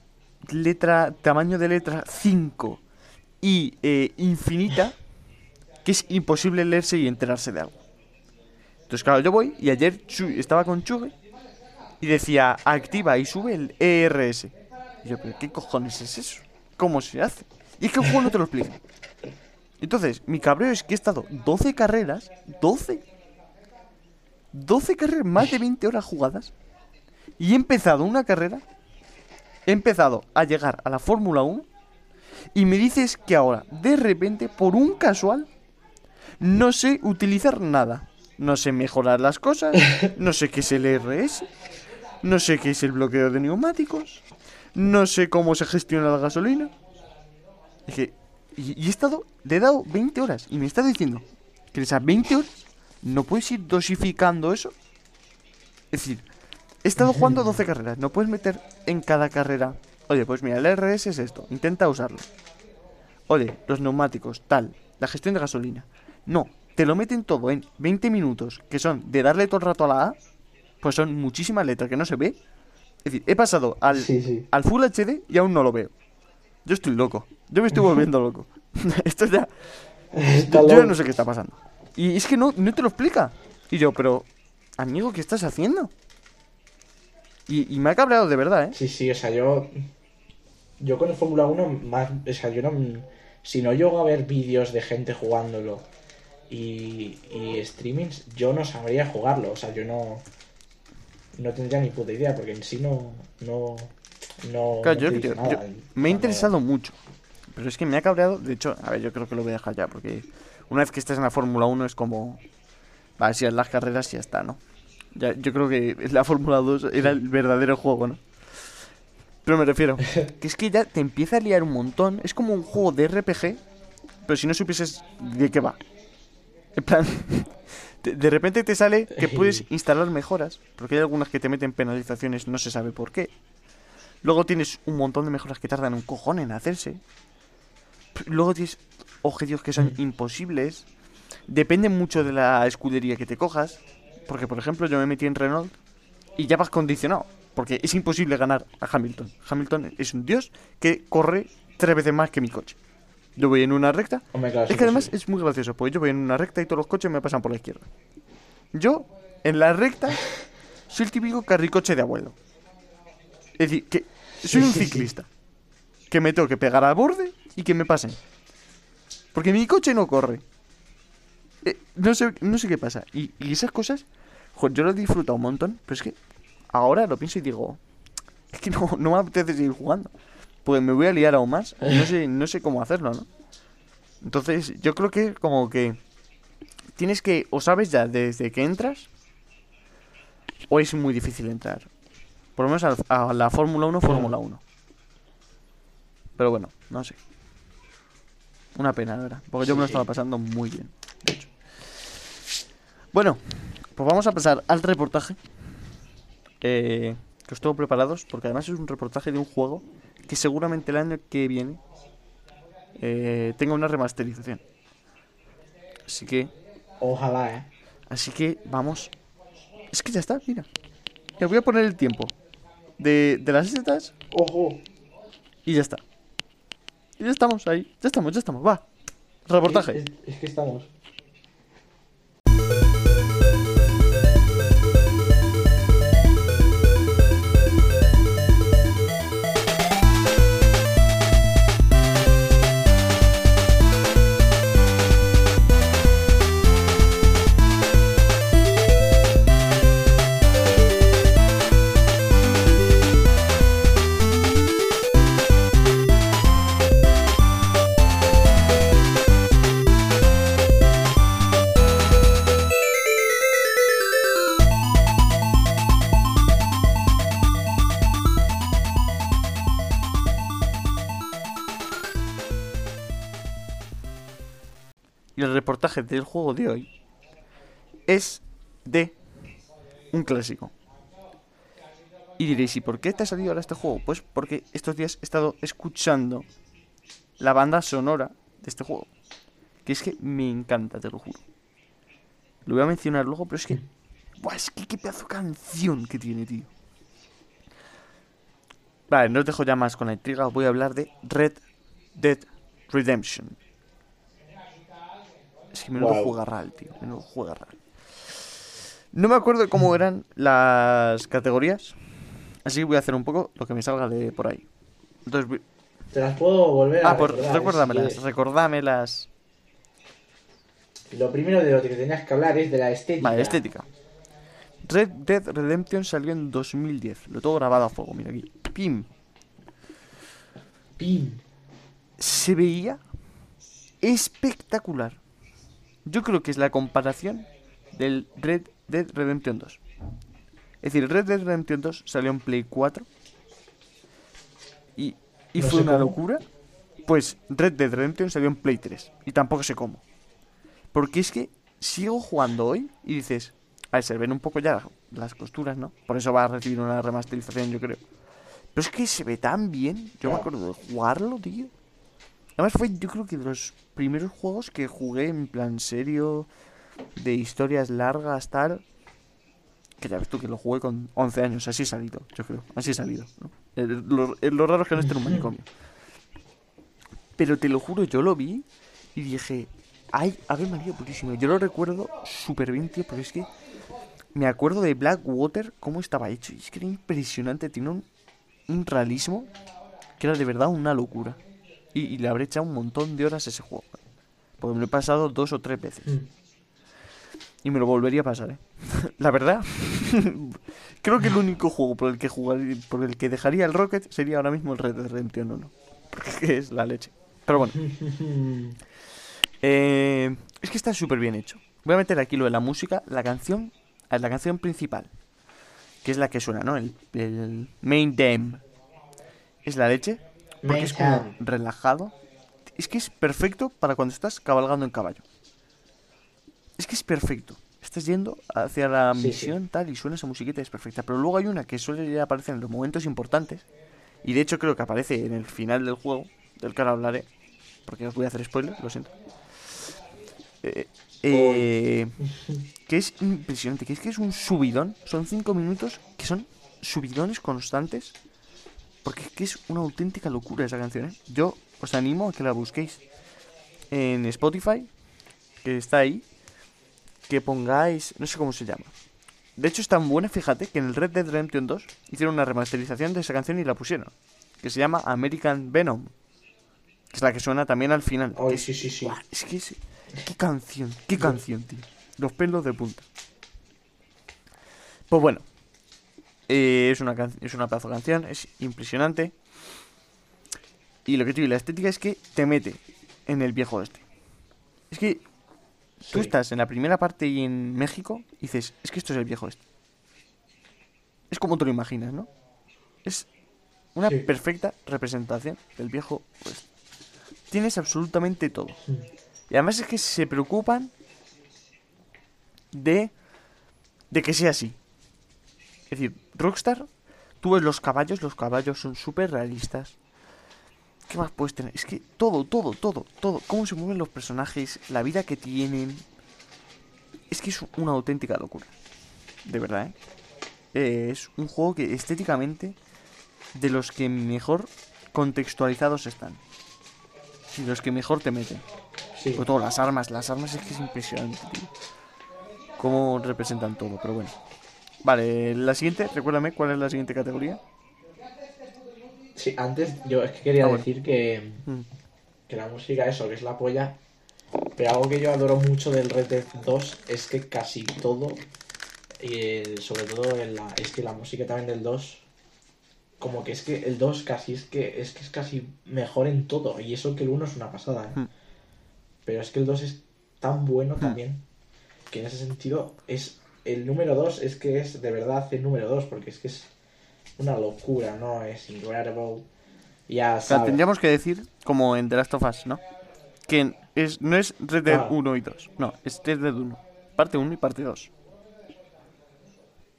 letra, tamaño de letra 5 y eh, infinita, que es imposible leerse y enterarse de algo. Entonces, claro, yo voy y ayer estaba con Chugue y decía activa y sube el ERS. Yo, pero ¿qué cojones es eso? ¿Cómo se hace? Y es que el juego no te lo explica. Entonces, mi cabreo es que he estado 12 carreras, 12, 12 carreras, más de 20 horas jugadas, y he empezado una carrera, he empezado a llegar a la Fórmula 1, y me dices que ahora, de repente, por un casual, no sé utilizar nada. No sé mejorar las cosas, no sé qué es el RS, no sé qué es el bloqueo de neumáticos, no sé cómo se gestiona la gasolina. y, he estado, le he dado 20 horas y me está diciendo que esas 20 horas no puedes ir dosificando eso. Es decir, he estado jugando 12 carreras, no puedes meter en cada carrera. Oye, pues mira, el RS es esto, intenta usarlo. Oye, los neumáticos, tal, la gestión de gasolina. No, te lo meten todo en 20 minutos, que son de darle todo el rato a la A, pues son muchísimas letras que no se ve. Es decir, he pasado al, al Full HD y aún no lo veo. Yo estoy loco. Yo me estoy volviendo loco. Esto ya. yo, no sé qué está pasando. Y es que no, no te lo explica. Y yo, pero, amigo, ¿qué estás haciendo? Y, y me ha cabreado de verdad, ¿eh? Sí, sí, o sea, yo. Yo con el Fórmula 1, más. O sea, yo no. Si no llego a ver vídeos de gente jugándolo y, y streamings, yo no sabría jugarlo. O sea, yo no, no tendría ni puta idea, porque en sí no. no, no, me ha interesado mucho. Pero es que me ha cabreado. De hecho, a ver, yo creo que lo voy a dejar ya, porque una vez que estés en la Fórmula 1 es como. Va, si en las carreras ya está, ¿no? Ya, yo creo que la Fórmula 2 era el verdadero juego, ¿no? Pero me refiero, que es que ya te empieza a liar un montón. Es como un juego de RPG, pero si no supieses de qué va. En plan, de repente te sale que puedes instalar mejoras, porque hay algunas que te meten penalizaciones, no se sabe por qué. Luego tienes un montón de mejoras que tardan un cojón en hacerse. Luego tienes objetivos que son imposibles. Depende mucho de la escudería que te cojas. Porque, por ejemplo, yo me metí en Renault y ya vas condicionado. Porque es imposible ganar a Hamilton. Hamilton es un dios que corre tres veces más que mi coche. Yo voy en una recta. es que además es muy gracioso, porque yo voy en una recta y todos los coches me pasan por la izquierda. Yo, en la recta, soy el típico carricoche de abuelo. Es decir, que soy un ciclista. Que me tengo que pegar al borde y que me pasen. Porque mi coche no corre. Eh, no, sé, no sé qué pasa. Y, esas cosas, yo lo he disfrutado un montón, pero es que ahora lo pienso y digo, es que no, no me apetece seguir jugando pues me voy a liar aún más. No sé, no sé cómo hacerlo, ¿no? Entonces, yo creo que como que tienes que, o sabes ya desde que entras, o es muy difícil entrar. Por lo menos a, la Fórmula 1, Fórmula 1. Pero bueno, no sé. Una pena, verdad. Porque yo me lo estaba pasando muy bien, de hecho. Bueno, pues vamos a pasar al reportaje. Eh, que os tengo preparados, porque además es un reportaje de un juego que seguramente el año que viene eh, tenga una remasterización. Así que. Ojalá, eh. Así que vamos. Es que ya está, mira. Ya voy a poner el tiempo de, de las setas. Ojo. Y ya está. Y ya estamos ahí. Ya estamos, ya estamos. Va. Reportaje. es que estamos. Reportaje del juego de hoy es de un clásico. Y diréis, ¿y por qué te ha salido ahora este juego? Pues porque estos días he estado escuchando la banda sonora de este juego. Que es que me encanta, te lo juro. Lo voy a mencionar luego, pero es que. Buah, es que qué pedazo de canción que tiene, tío. Vale, no os dejo ya más con la intriga. Os voy a hablar de Red Dead Redemption. Es que menudo juega ral, tío. Menudo juega ral. No me acuerdo cómo eran las categorías. Así que voy a hacer un poco lo que me salga de por ahí. Entonces, Te las puedo volver a Ah, pues recuérdamelas, recordámelas. Lo primero de lo que tenías que hablar es de la estética. Vale, estética. Red Dead Redemption salió en 2010. Lo tengo grabado a fuego, mira aquí. Pim. Pim. Se veía espectacular. Yo creo que es la comparación del Red Dead Redemption 2. Es decir, Red Dead Redemption 2 salió en Play 4 y, y fue una locura. Pues Red Dead Redemption salió en Play 3 y tampoco sé cómo. Porque es que sigo jugando hoy y dices, a ver, se ven un poco ya las costuras, ¿no? Por eso va a recibir una remasterización, yo creo. Pero es que se ve tan bien. Yo me acuerdo de jugarlo, tío. Además fue, yo creo que de los primeros juegos que jugué en plan serio, de historias largas, tal. Que ya ves tú que lo jugué con 11 años, así he salido, yo creo. Así he salido. ¿no? lo, raro es que no esté en un manicomio. Pero te lo juro, yo lo vi y dije, ay, a ver, María, purísimo. Yo lo recuerdo súper bien, tío, porque es que me acuerdo de Blackwater, cómo estaba hecho. Y es que era impresionante, tiene un, un realismo que era de verdad una locura. Y, le habré echado un montón de horas a ese juego. Porque me lo he pasado dos o tres veces. Mm. Y me lo volvería a pasar, ¿eh? La verdad, creo que el único juego por el que jugaría, por el que dejaría el Rocket sería ahora mismo el Red Dead Redemption 1. Porque es la leche. Pero bueno. Eh, es que está súper bien hecho. Voy a meter aquí lo de la música. La canción, eh, la canción principal. Que es la que suena, ¿no? El, main theme. Es la leche. Porque es como relajado. Es que es perfecto para cuando estás cabalgando en caballo. Es que es perfecto. Estás yendo hacia la misión tal y suena esa musiquita es perfecta. Pero luego hay una que suele aparecer en los momentos importantes. Y de hecho creo que aparece en el final del juego, del que ahora hablaré. Porque os voy a hacer spoiler, lo siento. Eh, eh, que es impresionante, que es que es un subidón. Son cinco minutos que son subidones constantes. Porque es que es una auténtica locura esa canción. ¿eh? Yo os animo a que la busquéis en Spotify, que está ahí que pongáis, no sé cómo se llama. De hecho es tan buena, fíjate, que en el Red Dead Redemption 2 hicieron una remasterización de esa canción y la pusieron. Que se llama American Venom. Que es la que suena también al final. Ay, sí, sí, sí. es que es, qué canción, qué canción, tío. Los pelos de punta. Pues bueno. Eh, es, una es una pedazo de canción, es impresionante. Y lo que tiene la estética es que te mete en el viejo este. Es que Tú estás en la primera parte y en México y dices, es que esto es el viejo este. Es como tú lo imaginas, ¿no? Es una perfecta representación del viejo pues Tienes absolutamente todo. Y además es que se preocupan de, de que sea así. Es decir, Rockstar, tú ves los caballos, los caballos son súper realistas. ¿Qué más puedes tener? Es que todo, todo, todo, todo. Cómo se mueven los personajes, la vida que tienen. Es que es una auténtica locura. De verdad, ¿eh? Es un juego que estéticamente, de los que mejor contextualizados están. Y los que mejor te meten. Sí. Sobre todo las armas. Las armas es que es impresionante, tío. Cómo representan todo, pero bueno. Vale, la siguiente, recuérdame cuál es la siguiente categoría. Sí, antes yo es que quería ah, decir que, mm. que la música, eso, que es la polla. Pero algo que yo adoro mucho del Red Dead 2 es que casi todo, y sobre todo la, es que la música también del 2, como que es que el 2 casi es que es que es casi mejor en todo. Y eso que el 1 es una pasada, ¿eh? mm. Pero es que el 2 es tan bueno mm. también que en ese sentido es el número 2 es que es de verdad el número 2 porque es que es una locura, ¿no? Es incredible. Ya sabes. tendríamos que decir, como en The Last of Us, ¿no? Que es, no es Red Dead 1 y 2. No, es Red Dead 1. Parte 1 y parte 2.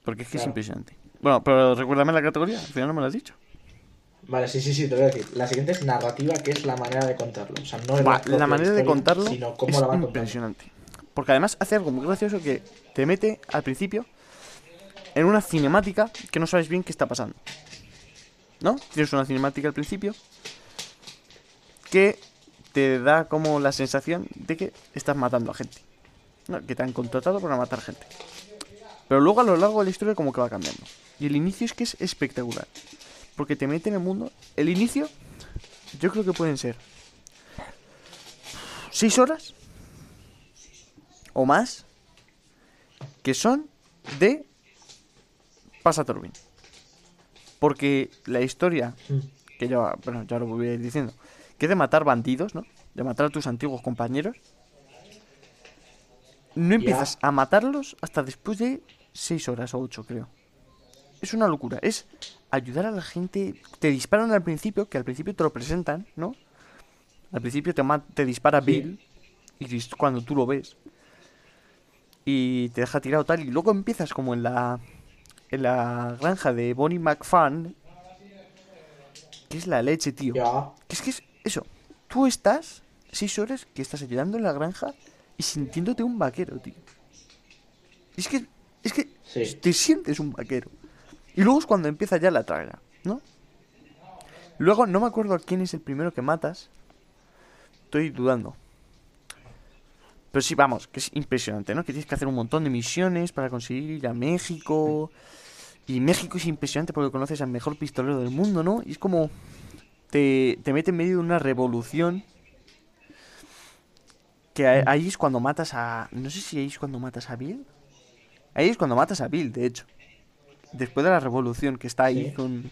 Porque es que es impresionante. Bueno, pero recuérdame la categoría, al final no me lo has dicho. Vale, sí, sí, sí, te voy a decir. La siguiente es narrativa, que es la manera de contarlo. O sea, no es la, manera de contarlo sino cómo es la va a impresionante. Porque además hace algo muy gracioso que te mete al principio en una cinemática que no sabes bien qué está pasando. ¿No? Tienes una cinemática al principio que te da como la sensación de que estás matando a gente. ¿no? Que te han contratado para matar gente. Pero luego a lo largo de la historia como que va cambiando. Y el inicio es que es espectacular. Porque te mete en el mundo. El inicio, yo creo que pueden ser 6 horas o más que son de Pásatelo bien. Porque la historia, que ya, bueno, ya lo voy a ir diciendo, que de matar bandidos, ¿no? De matar a tus antiguos compañeros. No empiezas a matarlos hasta después de 6 horas o 8, creo. Es una locura. Es ayudar a la gente. Te disparan al principio, que al principio te lo presentan, ¿no? Al principio te, te dispara Bill. Y cuando tú lo ves. Y te deja tirado tal. Y luego empiezas como en la. En la granja de Bonnie McFan. Que es la leche, tío. Que es que es eso. Tú estás 6 horas que estás ayudando en la granja y sintiéndote un vaquero, tío. Es que. Es que te sientes un vaquero. Y luego es cuando empieza ya la traga, ¿no? Luego no me acuerdo quién es el primero que matas. Estoy dudando. Pero sí, vamos, que es impresionante, ¿no? Que tienes que hacer un montón de misiones para conseguir ir a México. Y México es impresionante porque conoces al mejor pistolero del mundo, ¿no? Y es como... Te, te mete en medio de una revolución. Que ahí es cuando matas a... No sé si ahí es cuando matas a Bill. Ahí es cuando matas a Bill, de hecho. Después de la revolución que está ahí con...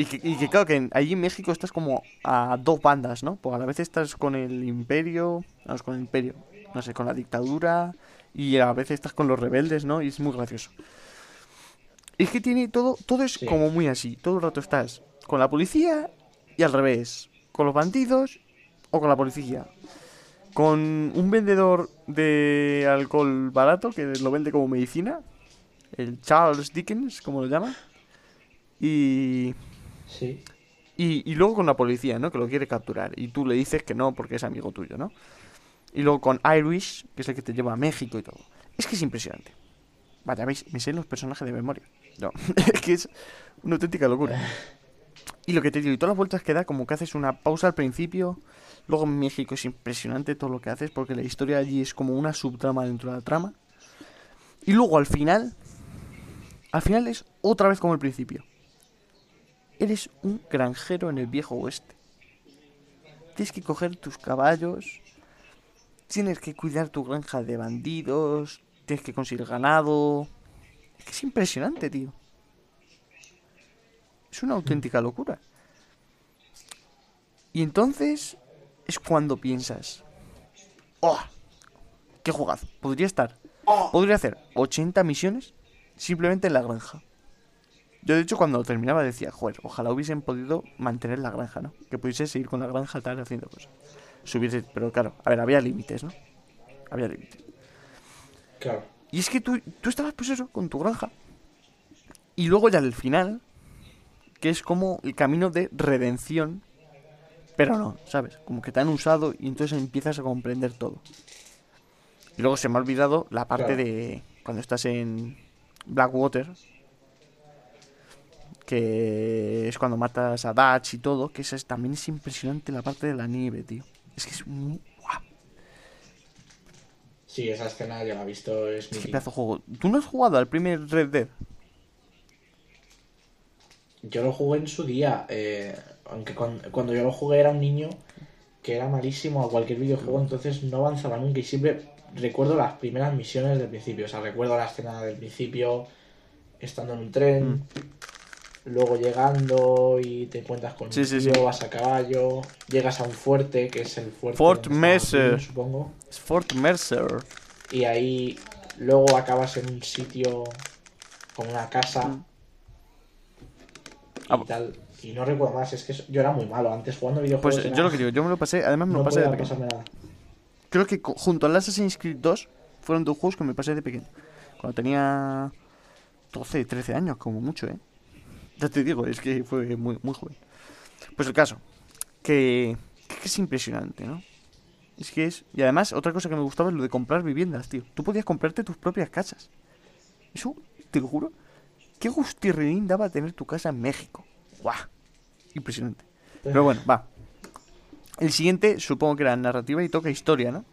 Y que, y que, claro, que allí en México estás como a dos bandas, ¿no? Porque a la vez estás con el imperio, vamos, con el imperio, no sé, con la dictadura, y a veces estás con los rebeldes, ¿no? Y es muy gracioso. es que tiene todo, todo es como muy así, todo el rato estás con la policía y al revés, con los bandidos o con la policía. Con un vendedor de alcohol barato que lo vende como medicina, el Charles Dickens, como lo llaman. Y Y, luego con la policía, ¿no? Que lo quiere capturar. Y tú le dices que no porque es amigo tuyo, ¿no? Y luego con Irish, que es el que te lleva a México y todo. Es que es impresionante. Vaya, veis, me sé los personajes de memoria. No, es que es una auténtica locura. Y lo que te digo, y todas las vueltas que da, como que haces una pausa al principio. Luego en México es impresionante todo lo que haces, porque la historia allí es como una subtrama dentro de la trama. Y luego al final, al final es otra vez como el principio. Eres un granjero en el viejo oeste. Tienes que coger tus caballos, tienes que cuidar tu granja de bandidos, tienes que conseguir ganado. Es que es impresionante, tío. Es una auténtica locura. Y entonces es cuando piensas, ¡oh! ¡Qué jugazo! Podría estar, podría hacer 80 misiones simplemente en la granja. Yo, de hecho, cuando terminaba decía, joder, ojalá hubiesen podido mantener la granja, ¿no? Que pudiese seguir con la granja tal haciendo cosas. Subirse, pero claro, a ver, había límites, ¿no? Había límites. Claro. Y es que tú, tú estabas, pues eso, con tu granja. Y luego ya al final, que es como el camino de redención. Pero no, ¿sabes? Como que te han usado y entonces empiezas a comprender todo. Y luego se me ha olvidado la parte de cuando estás en Blackwater, que es cuando matas a Dutch y todo, que es, también es impresionante la parte de la nieve, tío. Es que es muy... Sí, esa escena ya la he visto, es, muy... pedazo juego. ¿Tú no has jugado al primer Red Dead? Yo lo jugué en su día, eh, aunque cuando, yo lo jugué era un niño que era malísimo a cualquier videojuego, entonces no avanzaba nunca y siempre recuerdo las primeras misiones del principio, o sea, recuerdo la escena del principio, estando en un tren, mm luego llegando y te encuentras con sí, un tío, vas a caballo, llegas a un fuerte, que es el fuerte Fort Mercer, supongo. Es Fort Mercer. Y ahí luego acabas en un sitio con una casa mm. y ah, tal. Y no recuerdo más, es que yo era muy malo antes jugando videojuegos. Pues yo lo que digo, yo me lo pasé, además me lo pasé de pequeño. Creo que junto al Assassin's Creed 2 fueron dos juegos que me pasé de pequeño. Cuando tenía 12, 13 años, como mucho, ¿eh? Ya te digo, es que fue muy, muy joven. Pues el caso, que, es impresionante, ¿no? Es que es... Y además, otra cosa que me gustaba es lo de comprar viviendas, tío. Tú podías comprarte tus propias casas. Eso, te lo juro. Qué gustirrinín daba tener tu casa en México. ¡Guau! Impresionante. Pero bueno, va. El siguiente, supongo que era narrativa y toca historia, ¿no?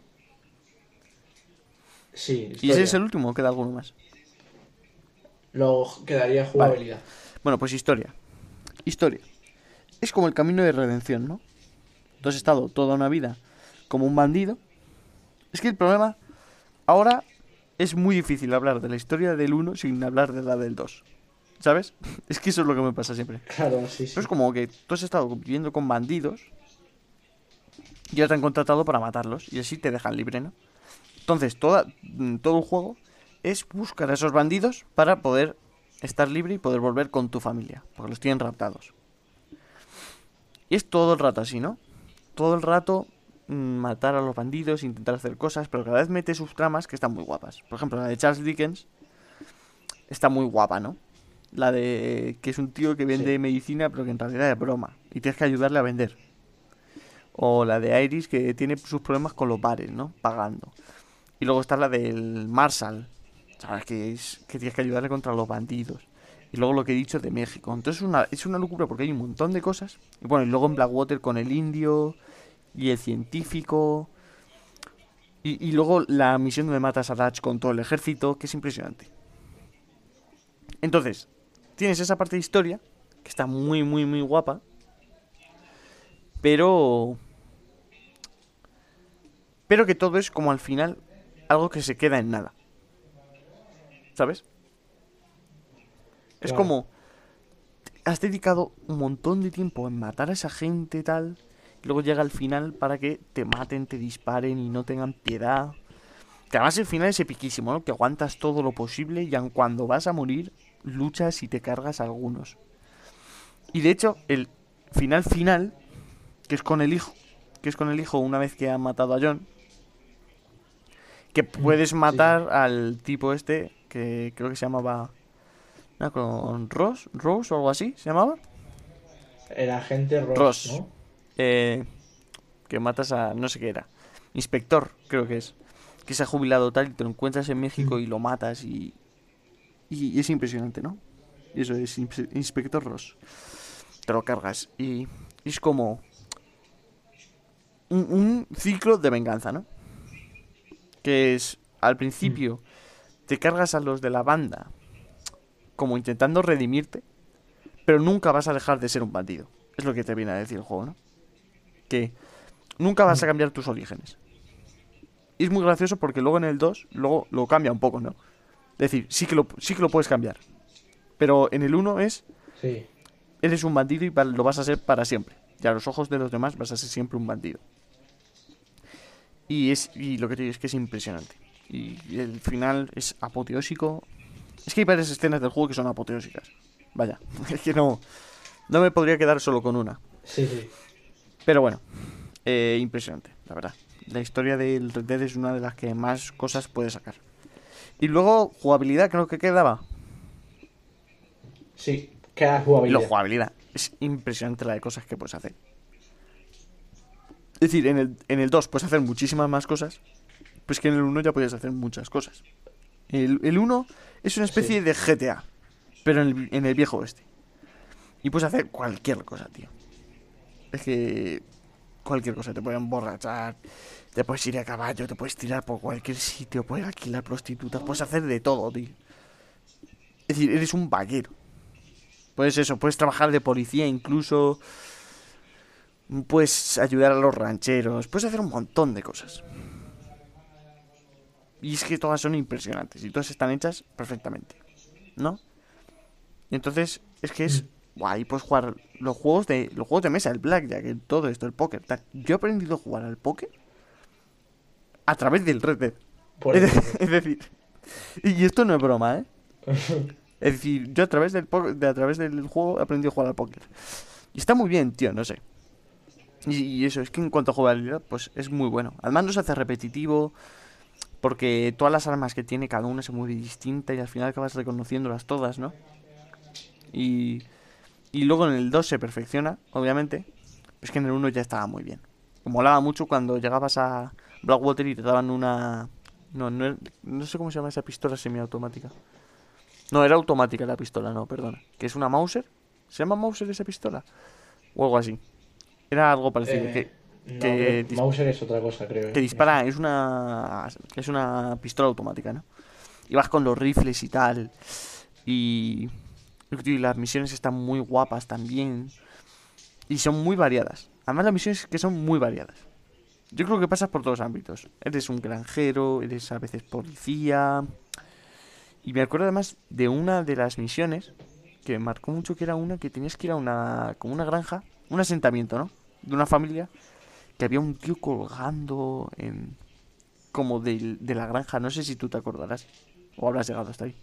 Sí. ¿Y ese es el último o queda alguno más? Luego quedaría jugabilidad. Bueno, pues historia. Historia. Es como el camino de redención, ¿no? Tú has estado toda una vida como un bandido. Es que el problema ahora es muy difícil hablar de la historia del 1 sin hablar de la del 2. ¿Sabes? Es que eso es lo que me pasa siempre. Claro, sí, sí. Es como que tú has estado viviendo con bandidos y ya te han contratado para matarlos y así te dejan libre, ¿no? Entonces, toda, mm, todo el juego es buscar a esos bandidos para poder estar libre y poder volver con tu familia, porque los tienen raptados. Y es todo el rato así, ¿no? Todo el rato mm, matar a los bandidos, intentar hacer cosas, pero cada vez mete sus tramas que están muy guapas. Por ejemplo, la de Charles Dickens está muy guapa, ¿no? La de que es un tío que vende medicina, pero que en realidad es broma. Y tienes que ayudarle a vender. O la de Iris, que tiene sus problemas con los bares, ¿no? Pagando. Y luego está la del Marshall, ¿sabes? Que, es, que tienes que ayudarle contra los bandidos. Y luego lo que he dicho de México. Entonces es una, es una locura porque hay un montón de cosas. Y bueno, y luego en Blackwater con el indio y el científico. Y, y luego la misión donde matas a Dutch con todo el ejército, que es impresionante. Entonces, tienes esa parte de historia, que está muy, muy, muy guapa. Pero... Pero que todo es como al final algo que se queda en nada. ¿Sabes? Es como... Has dedicado un montón de tiempo en matar a esa gente y tal. Y luego llega el final para que te maten, te disparen y no tengan piedad. Que además el final es epiquísimo, ¿no? Que aguantas todo lo posible y aun cuando vas a morir, luchas y te cargas a algunos. Y de hecho, el final final, que es con el hijo, que es con el hijo una vez que han matado a John, que puedes matar al tipo este, que creo que se llamaba... ¿no? con Ross, Rose o algo así, ¿se llamaba? El agente Ross, ¿no? Eh, que matas a... no sé qué era. Inspector, creo que es. Que se ha jubilado tal y te lo encuentras en México y lo matas y, y, es impresionante, ¿no? Y eso es Inspector Ross. Te lo cargas. Y, es como un, ciclo de venganza, ¿no? Que es, al principio, te cargas a los de la banda como intentando redimirte, pero nunca vas a dejar de ser un bandido. Es lo que te viene a decir el juego, ¿no? Que nunca vas a cambiar tus orígenes. Y es muy gracioso porque luego en el 2, luego lo cambia un poco, ¿no? Es decir, sí que lo, sí que lo puedes cambiar. Pero en el 1 es. Sí. Eres un bandido y lo vas a ser para siempre. Y a los ojos de los demás vas a ser siempre un bandido. Y, es, y lo que te digo es que es impresionante. Y el final es apoteósico. Es que hay varias escenas del juego que son apoteósicas. Vaya, es que no. No me podría quedar solo con una. Sí, sí. Pero bueno, eh, impresionante, la verdad. La historia del Red Dead es una de las que más cosas puede sacar. Y luego, jugabilidad, creo que quedaba. Sí, queda jugabilidad. La jugabilidad. Es impresionante la de cosas que puedes hacer. Es decir, en el, en el 2 puedes hacer muchísimas más cosas. Pues que en el 1 ya puedes hacer muchas cosas. El, el 1 es una especie de GTA. Pero en el, en el viejo oeste. Y puedes hacer cualquier cosa, tío. Es que. Cualquier cosa. Te pueden emborrachar te puedes ir a caballo, te puedes tirar por cualquier sitio, puedes alquilar prostitutas, puedes hacer de todo, tío. Es decir, eres un vaquero. Puedes eso, puedes trabajar de policía incluso. Puedes ayudar a los rancheros, puedes hacer un montón de cosas. Y es que todas son impresionantes y todas están hechas perfectamente. ¿No? Y entonces es que es guay, puedes jugar los juegos de los juegos de mesa, el blackjack, todo esto, el póker, Yo he aprendido a jugar al póker a través del Red Dead. es, decir, y esto no es broma, ¿eh? es decir, yo a través del de, a través del juego he aprendido a jugar al póker. Y está muy bien, tío, no sé. Y, eso, es que en cuanto a jugabilidad, pues es muy bueno. Además no se hace repetitivo, porque todas las armas que tiene cada una es muy distinta y al final acabas reconociéndolas todas, ¿no? Y, y luego en el 2 se perfecciona, obviamente. Es que en el 1 ya estaba muy bien. molaba mucho cuando llegabas a Blackwater y te daban una... No, no, no sé cómo se llama esa pistola semiautomática. No, era automática la pistola, no, perdona. Que es una Mauser. ¿Se llama Mauser esa pistola? O algo así. Era algo parecido. Eh, que, Mauser es otra cosa, creo. Que dispara, es una. Es una pistola automática, ¿no? Y vas con los rifles y tal. Y. Y las misiones están muy guapas también. Y son muy variadas. Además, las misiones que son muy variadas. Yo creo que pasas por todos los ámbitos. Eres un granjero, eres a veces policía. Y me acuerdo además de una de las misiones que me marcó mucho que era una que tenías que ir a una como una granja, un asentamiento, ¿no? De una familia que había un tío colgando en como de, de la granja, no sé si tú te acordarás o habrás llegado hasta ahí.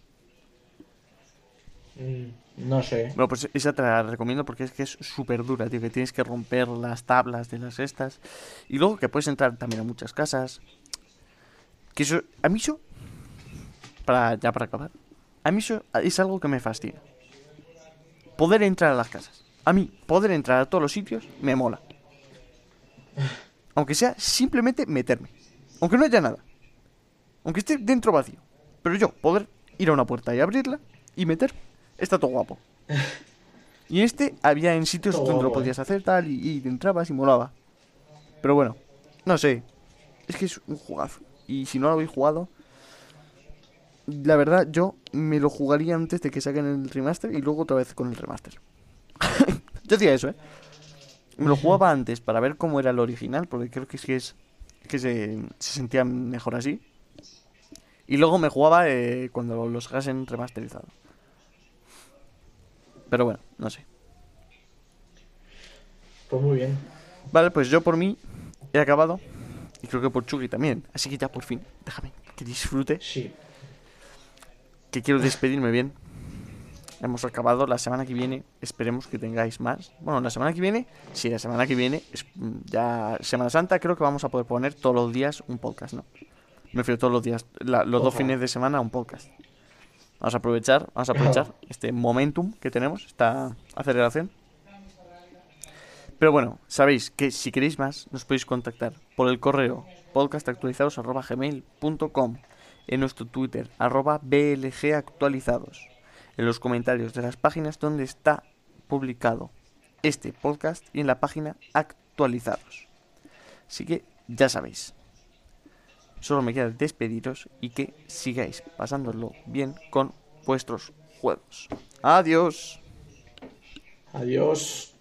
Mm, no sé. Bueno, pues esa te la recomiendo porque es que es súper dura, tío. Que tienes que romper las tablas de las estas. Y luego que puedes entrar también a muchas casas. Que eso, a mí eso, para, ya para acabar, a mí eso es algo que me fascina. Poder entrar a las casas. A mí, poder entrar a todos los sitios me mola. Aunque sea simplemente meterme. Aunque no haya nada. Aunque esté dentro vacío. Pero yo, poder ir a una puerta y abrirla y meterme está todo guapo. Y este había en sitios donde lo podías hacer tal y, y, entrabas y molaba. Pero bueno, no sé. Es que es un jugazo. Y si no lo habéis jugado, la verdad yo me lo jugaría antes de que saquen el remaster y luego otra vez con el remaster. yo hacía eso, ¿eh? Me lo jugaba antes para ver cómo era el original, porque creo que es que, es, que se, se sentía mejor así. Y luego me jugaba eh, cuando los sacasen remasterizado. Pero bueno, no sé. Pues muy bien. Vale, pues yo por mí he acabado. Y creo que por Chugi también. Así que ya por fin, déjame que disfrute. Sí. Que quiero despedirme bien. Hemos acabado. La semana que viene esperemos que tengáis más. Bueno, la semana que viene, sí, la semana que viene, es ya Semana Santa, creo que vamos a poder poner todos los días un podcast, ¿no? Me refiero todos los días, los dos fines de semana un podcast. Vamos a aprovechar, vamos a aprovechar este momentum que tenemos, esta aceleración. Pero bueno, sabéis que si queréis más, nos podéis contactar por el correo podcastactualizados.gmail.com en nuestro Twitter, arroba blgactualizados, en los comentarios de las páginas donde está publicado este podcast y en la página actualizados. Así que ya sabéis. Solo me queda despediros y que sigáis pasándolo bien con vuestros juegos. Adiós. Adiós.